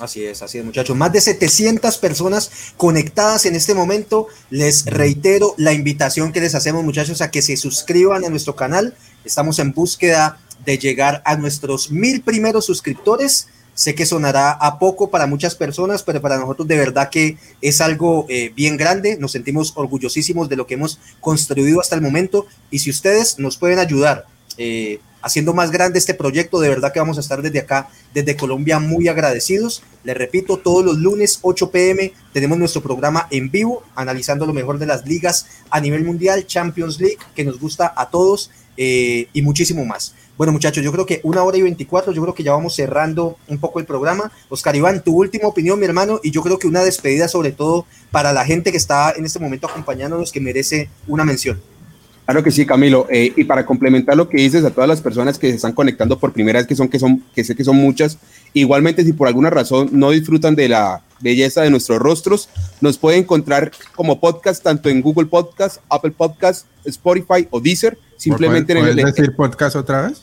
Así es, así es, muchachos. Más de 700 personas conectadas en este momento. Les reitero la invitación que les hacemos, muchachos, a que se suscriban a nuestro canal. Estamos en búsqueda de llegar a nuestros mil primeros suscriptores. Sé que sonará a poco para muchas personas, pero para nosotros de verdad que es algo eh, bien grande. Nos sentimos orgullosísimos de lo que hemos construido hasta el momento. Y si ustedes nos pueden ayudar, eh, haciendo más grande este proyecto. De verdad que vamos a estar desde acá, desde Colombia, muy agradecidos. Les repito, todos los lunes 8 pm tenemos nuestro programa en vivo, analizando lo mejor de las ligas a nivel mundial, Champions League, que nos gusta a todos eh, y muchísimo más. Bueno, muchachos, yo creo que una hora y 24, yo creo que ya vamos cerrando un poco el programa. Oscar Iván, tu última opinión, mi hermano, y yo creo que una despedida sobre todo para la gente que está en este momento acompañándonos, que merece una mención. Claro que sí, Camilo. Eh, y para complementar lo que dices a todas las personas que se están conectando por primera vez, que son, que son, que sé que son muchas, igualmente si por alguna razón no disfrutan de la belleza de nuestros rostros, nos pueden encontrar como podcast tanto en Google Podcast, Apple Podcast, Spotify o Deezer. Simplemente ¿Puedes, en el decir podcast otra vez?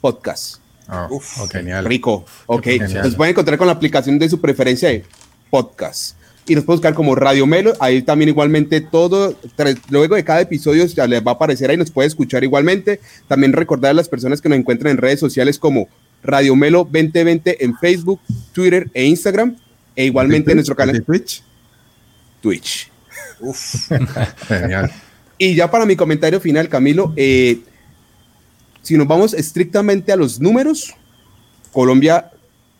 Podcast. Oh, genial. Rico. Ok. Nos pueden encontrar con la aplicación de su preferencia de podcast y nos pueden buscar como Radio Melo. Ahí también igualmente todo, luego de cada episodio ya les va a aparecer ahí, nos puede escuchar igualmente. También recordar a las personas que nos encuentran en redes sociales como Radio Melo 2020 en Facebook, Twitter e Instagram. E igualmente en nuestro canal. Twitch? Twitch. Genial. Y ya para mi comentario final, Camilo, eh, si nos vamos estrictamente a los números, Colombia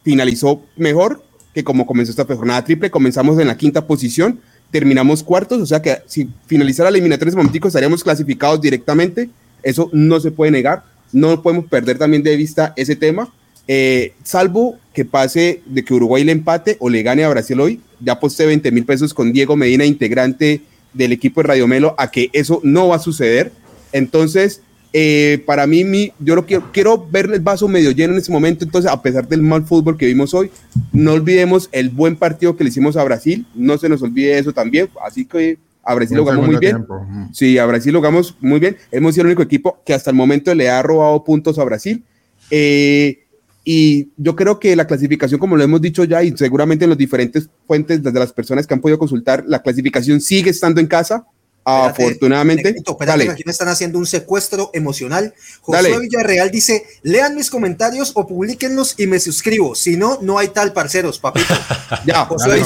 finalizó mejor, que como comenzó esta jornada triple, comenzamos en la quinta posición, terminamos cuartos, o sea que si finalizara la eliminatoria en ese momento estaríamos clasificados directamente, eso no se puede negar, no podemos perder también de vista ese tema, eh, salvo que pase de que Uruguay le empate o le gane a Brasil hoy, ya posté 20 mil pesos con Diego Medina, integrante del equipo de Radio Melo, a que eso no va a suceder, entonces eh, para mí, mi, yo lo quiero, quiero ver el vaso medio lleno en ese momento. Entonces, a pesar del mal fútbol que vimos hoy, no olvidemos el buen partido que le hicimos a Brasil. No se nos olvide eso también. Así que a Brasil lo jugamos muy bien. Sí, a Brasil lo jugamos muy bien. Hemos sido el único equipo que hasta el momento le ha robado puntos a Brasil. Eh, y yo creo que la clasificación, como lo hemos dicho ya, y seguramente en las diferentes fuentes, desde las personas que han podido consultar, la clasificación sigue estando en casa. Afortunadamente. aquí me están haciendo un secuestro emocional. José Villarreal dice: lean mis comentarios o publiquenlos y me suscribo. Si no, no hay tal, parceros, papito. ya, José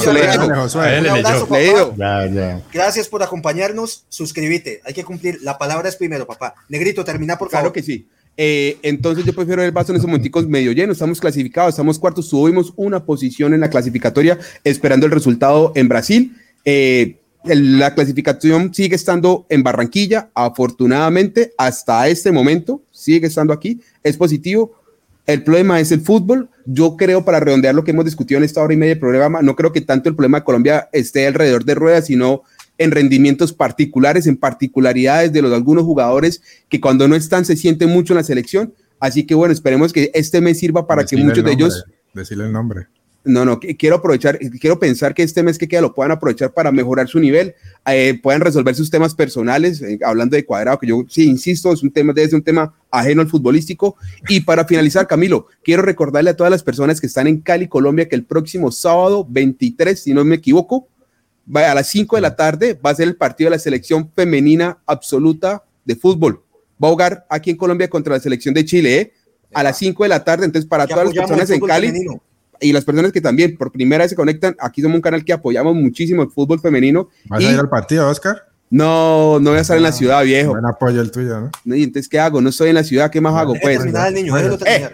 Gracias por acompañarnos. Suscríbete. Hay que cumplir. La palabra es primero, papá. Negrito, termina por favor. Claro que sí. Eh, entonces yo prefiero el vaso en esos momenticos medio lleno, estamos clasificados, estamos cuartos, subimos una posición en la clasificatoria esperando el resultado en Brasil. Eh, la clasificación sigue estando en Barranquilla, afortunadamente, hasta este momento, sigue estando aquí, es positivo. El problema es el fútbol. Yo creo, para redondear lo que hemos discutido en esta hora y media de programa, no creo que tanto el problema de Colombia esté alrededor de ruedas, sino en rendimientos particulares, en particularidades de los algunos jugadores que cuando no están se sienten mucho en la selección. Así que bueno, esperemos que este mes sirva para que muchos de ellos... Decirle el nombre. No, no, quiero aprovechar, quiero pensar que este mes que queda lo puedan aprovechar para mejorar su nivel, eh, puedan resolver sus temas personales, eh, hablando de cuadrado, que yo sí insisto, es un tema, ser un tema ajeno al futbolístico. Y para finalizar, Camilo, quiero recordarle a todas las personas que están en Cali, Colombia, que el próximo sábado 23, si no me equivoco, a las 5 de la tarde, va a ser el partido de la selección femenina absoluta de fútbol. Va a jugar aquí en Colombia contra la selección de Chile, ¿eh? a las 5 de la tarde. Entonces, para todas las personas en Cali, y las personas que también por primera vez se conectan, aquí somos un canal que apoyamos muchísimo el fútbol femenino. ¿Vas a ir al partido, Oscar? No, no voy a estar en la ah, ciudad, viejo. Buen apoyo el tuyo, ¿no? Y entonces, ¿qué hago? No estoy en la ciudad, ¿qué más hago? Pues. Eh,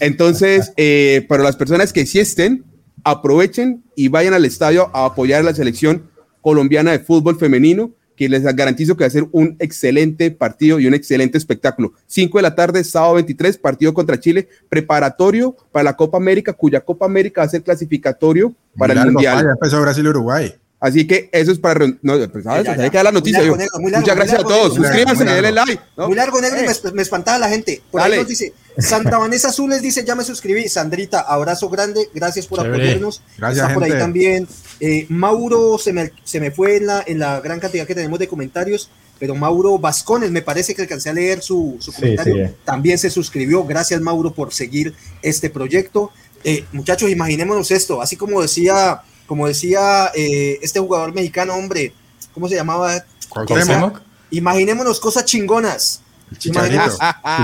entonces, eh, para las personas que sí estén, aprovechen y vayan al estadio a apoyar a la selección colombiana de fútbol femenino que les garantizo que va a ser un excelente partido y un excelente espectáculo. 5 de la tarde, sábado 23, partido contra Chile, preparatorio para la Copa América, cuya Copa América va a ser clasificatorio para el Mundial. Ya empezó Brasil-Uruguay. Así que eso es para. No, pues, ¿sabes? Ya, ya. Hay que dar la noticia. Largo, negro, largo, Muchas gracias largo, a todos. Suscríbanse, denle like. ¿no? Muy largo, negro, eh. y me, me, espantaba la gente. Por Dale. ahí nos dice: Santa Vanessa Azules dice: Ya me suscribí. Sandrita, abrazo grande. Gracias por Chévere. apoyarnos. Gracias, Está por gente. ahí también. Eh, Mauro, se me, se me fue en la, en la gran cantidad que tenemos de comentarios. Pero Mauro Vascones, me parece que alcancé a leer su, su comentario. Sí, sí. También se suscribió. Gracias, Mauro, por seguir este proyecto. Eh, muchachos, imaginémonos esto. Así como decía como decía eh, este jugador mexicano, hombre, ¿cómo se llamaba? Cuauhtémoc. Imaginémonos cosas chingonas. El chicharito,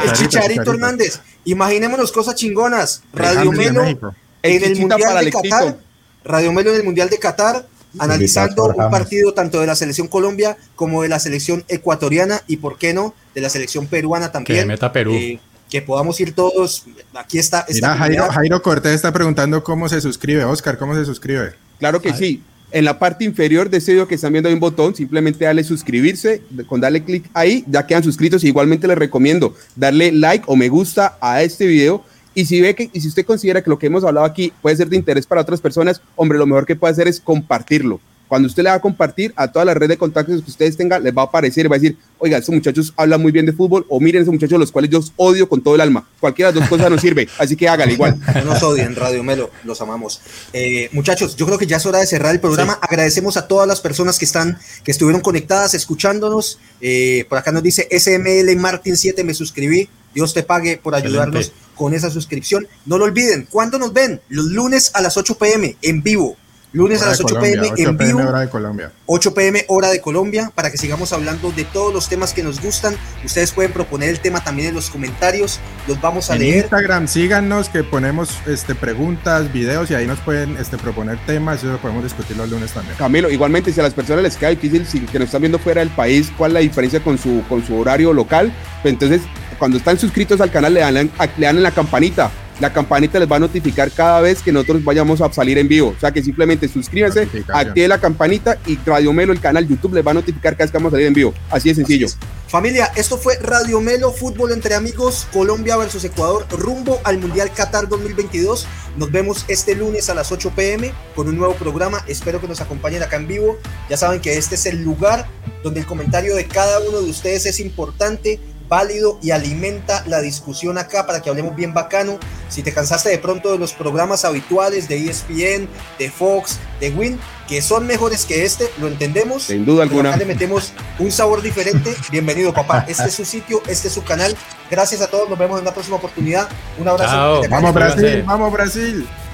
el chicharito, Hernández. Imaginémonos cosas chingonas. Radio Melo en el Mundial de Qatar. Radio Melo en el Mundial de Qatar, analizando un partido tanto de la selección Colombia como de la selección ecuatoriana y, ¿por qué no?, de la selección peruana también. Que meta Perú. Eh, que podamos ir todos. Aquí está. Mira, Jairo, Jairo Cortés está preguntando cómo se suscribe. Oscar, ¿cómo se suscribe? Claro que sí. En la parte inferior de ese video que están viendo hay un botón, simplemente dale suscribirse, con darle clic ahí ya quedan suscritos. Igualmente les recomiendo darle like o me gusta a este video. Y si ve que, y si usted considera que lo que hemos hablado aquí puede ser de interés para otras personas, hombre, lo mejor que puede hacer es compartirlo. Cuando usted le va a compartir a toda la red de contactos que ustedes tengan, les va a aparecer y va a decir, oiga, estos muchachos hablan muy bien de fútbol, o miren esos muchachos los cuales yo odio con todo el alma. Cualquiera de las dos cosas nos sirve, así que hágale igual. No nos odien, Radio Melo, los amamos. Eh, muchachos, yo creo que ya es hora de cerrar el programa. Sí. Agradecemos a todas las personas que están, que estuvieron conectadas, escuchándonos. Eh, por acá nos dice SML Martin 7, me suscribí. Dios te pague por ayudarnos Excelente. con esa suscripción. No lo olviden, ¿cuándo nos ven? Los lunes a las 8 pm en vivo. Lunes hora a las 8 Colombia, pm 8 en PM vivo. hora de Colombia. 8 pm hora de Colombia para que sigamos hablando de todos los temas que nos gustan. Ustedes pueden proponer el tema también en los comentarios, los vamos a en leer. Instagram síganos que ponemos este, preguntas, videos y ahí nos pueden este, proponer temas y eso lo podemos discutir los lunes también. Camilo, igualmente si a las personas les queda difícil, si que nos están viendo fuera del país, cuál es la diferencia con su, con su horario local, pues entonces cuando están suscritos al canal le dan, le dan en la campanita la campanita les va a notificar cada vez que nosotros vayamos a salir en vivo. O sea que simplemente suscríbanse, active la campanita y Radio Melo, el canal YouTube, les va a notificar cada vez que vamos a salir en vivo. Así de sencillo. Así es. Familia, esto fue Radio Melo, fútbol entre amigos, Colombia versus Ecuador, rumbo al Mundial Qatar 2022. Nos vemos este lunes a las 8 pm con un nuevo programa. Espero que nos acompañen acá en vivo. Ya saben que este es el lugar donde el comentario de cada uno de ustedes es importante válido y alimenta la discusión acá para que hablemos bien bacano. Si te cansaste de pronto de los programas habituales de ESPN, de Fox, de Win, que son mejores que este, lo entendemos. Sin duda alguna. Acá le metemos un sabor diferente. Bienvenido, papá. Este es su sitio, este es su canal. Gracias a todos. Nos vemos en una próxima oportunidad. Un abrazo. Chao. Vamos, Brasil. Vamos, Brasil.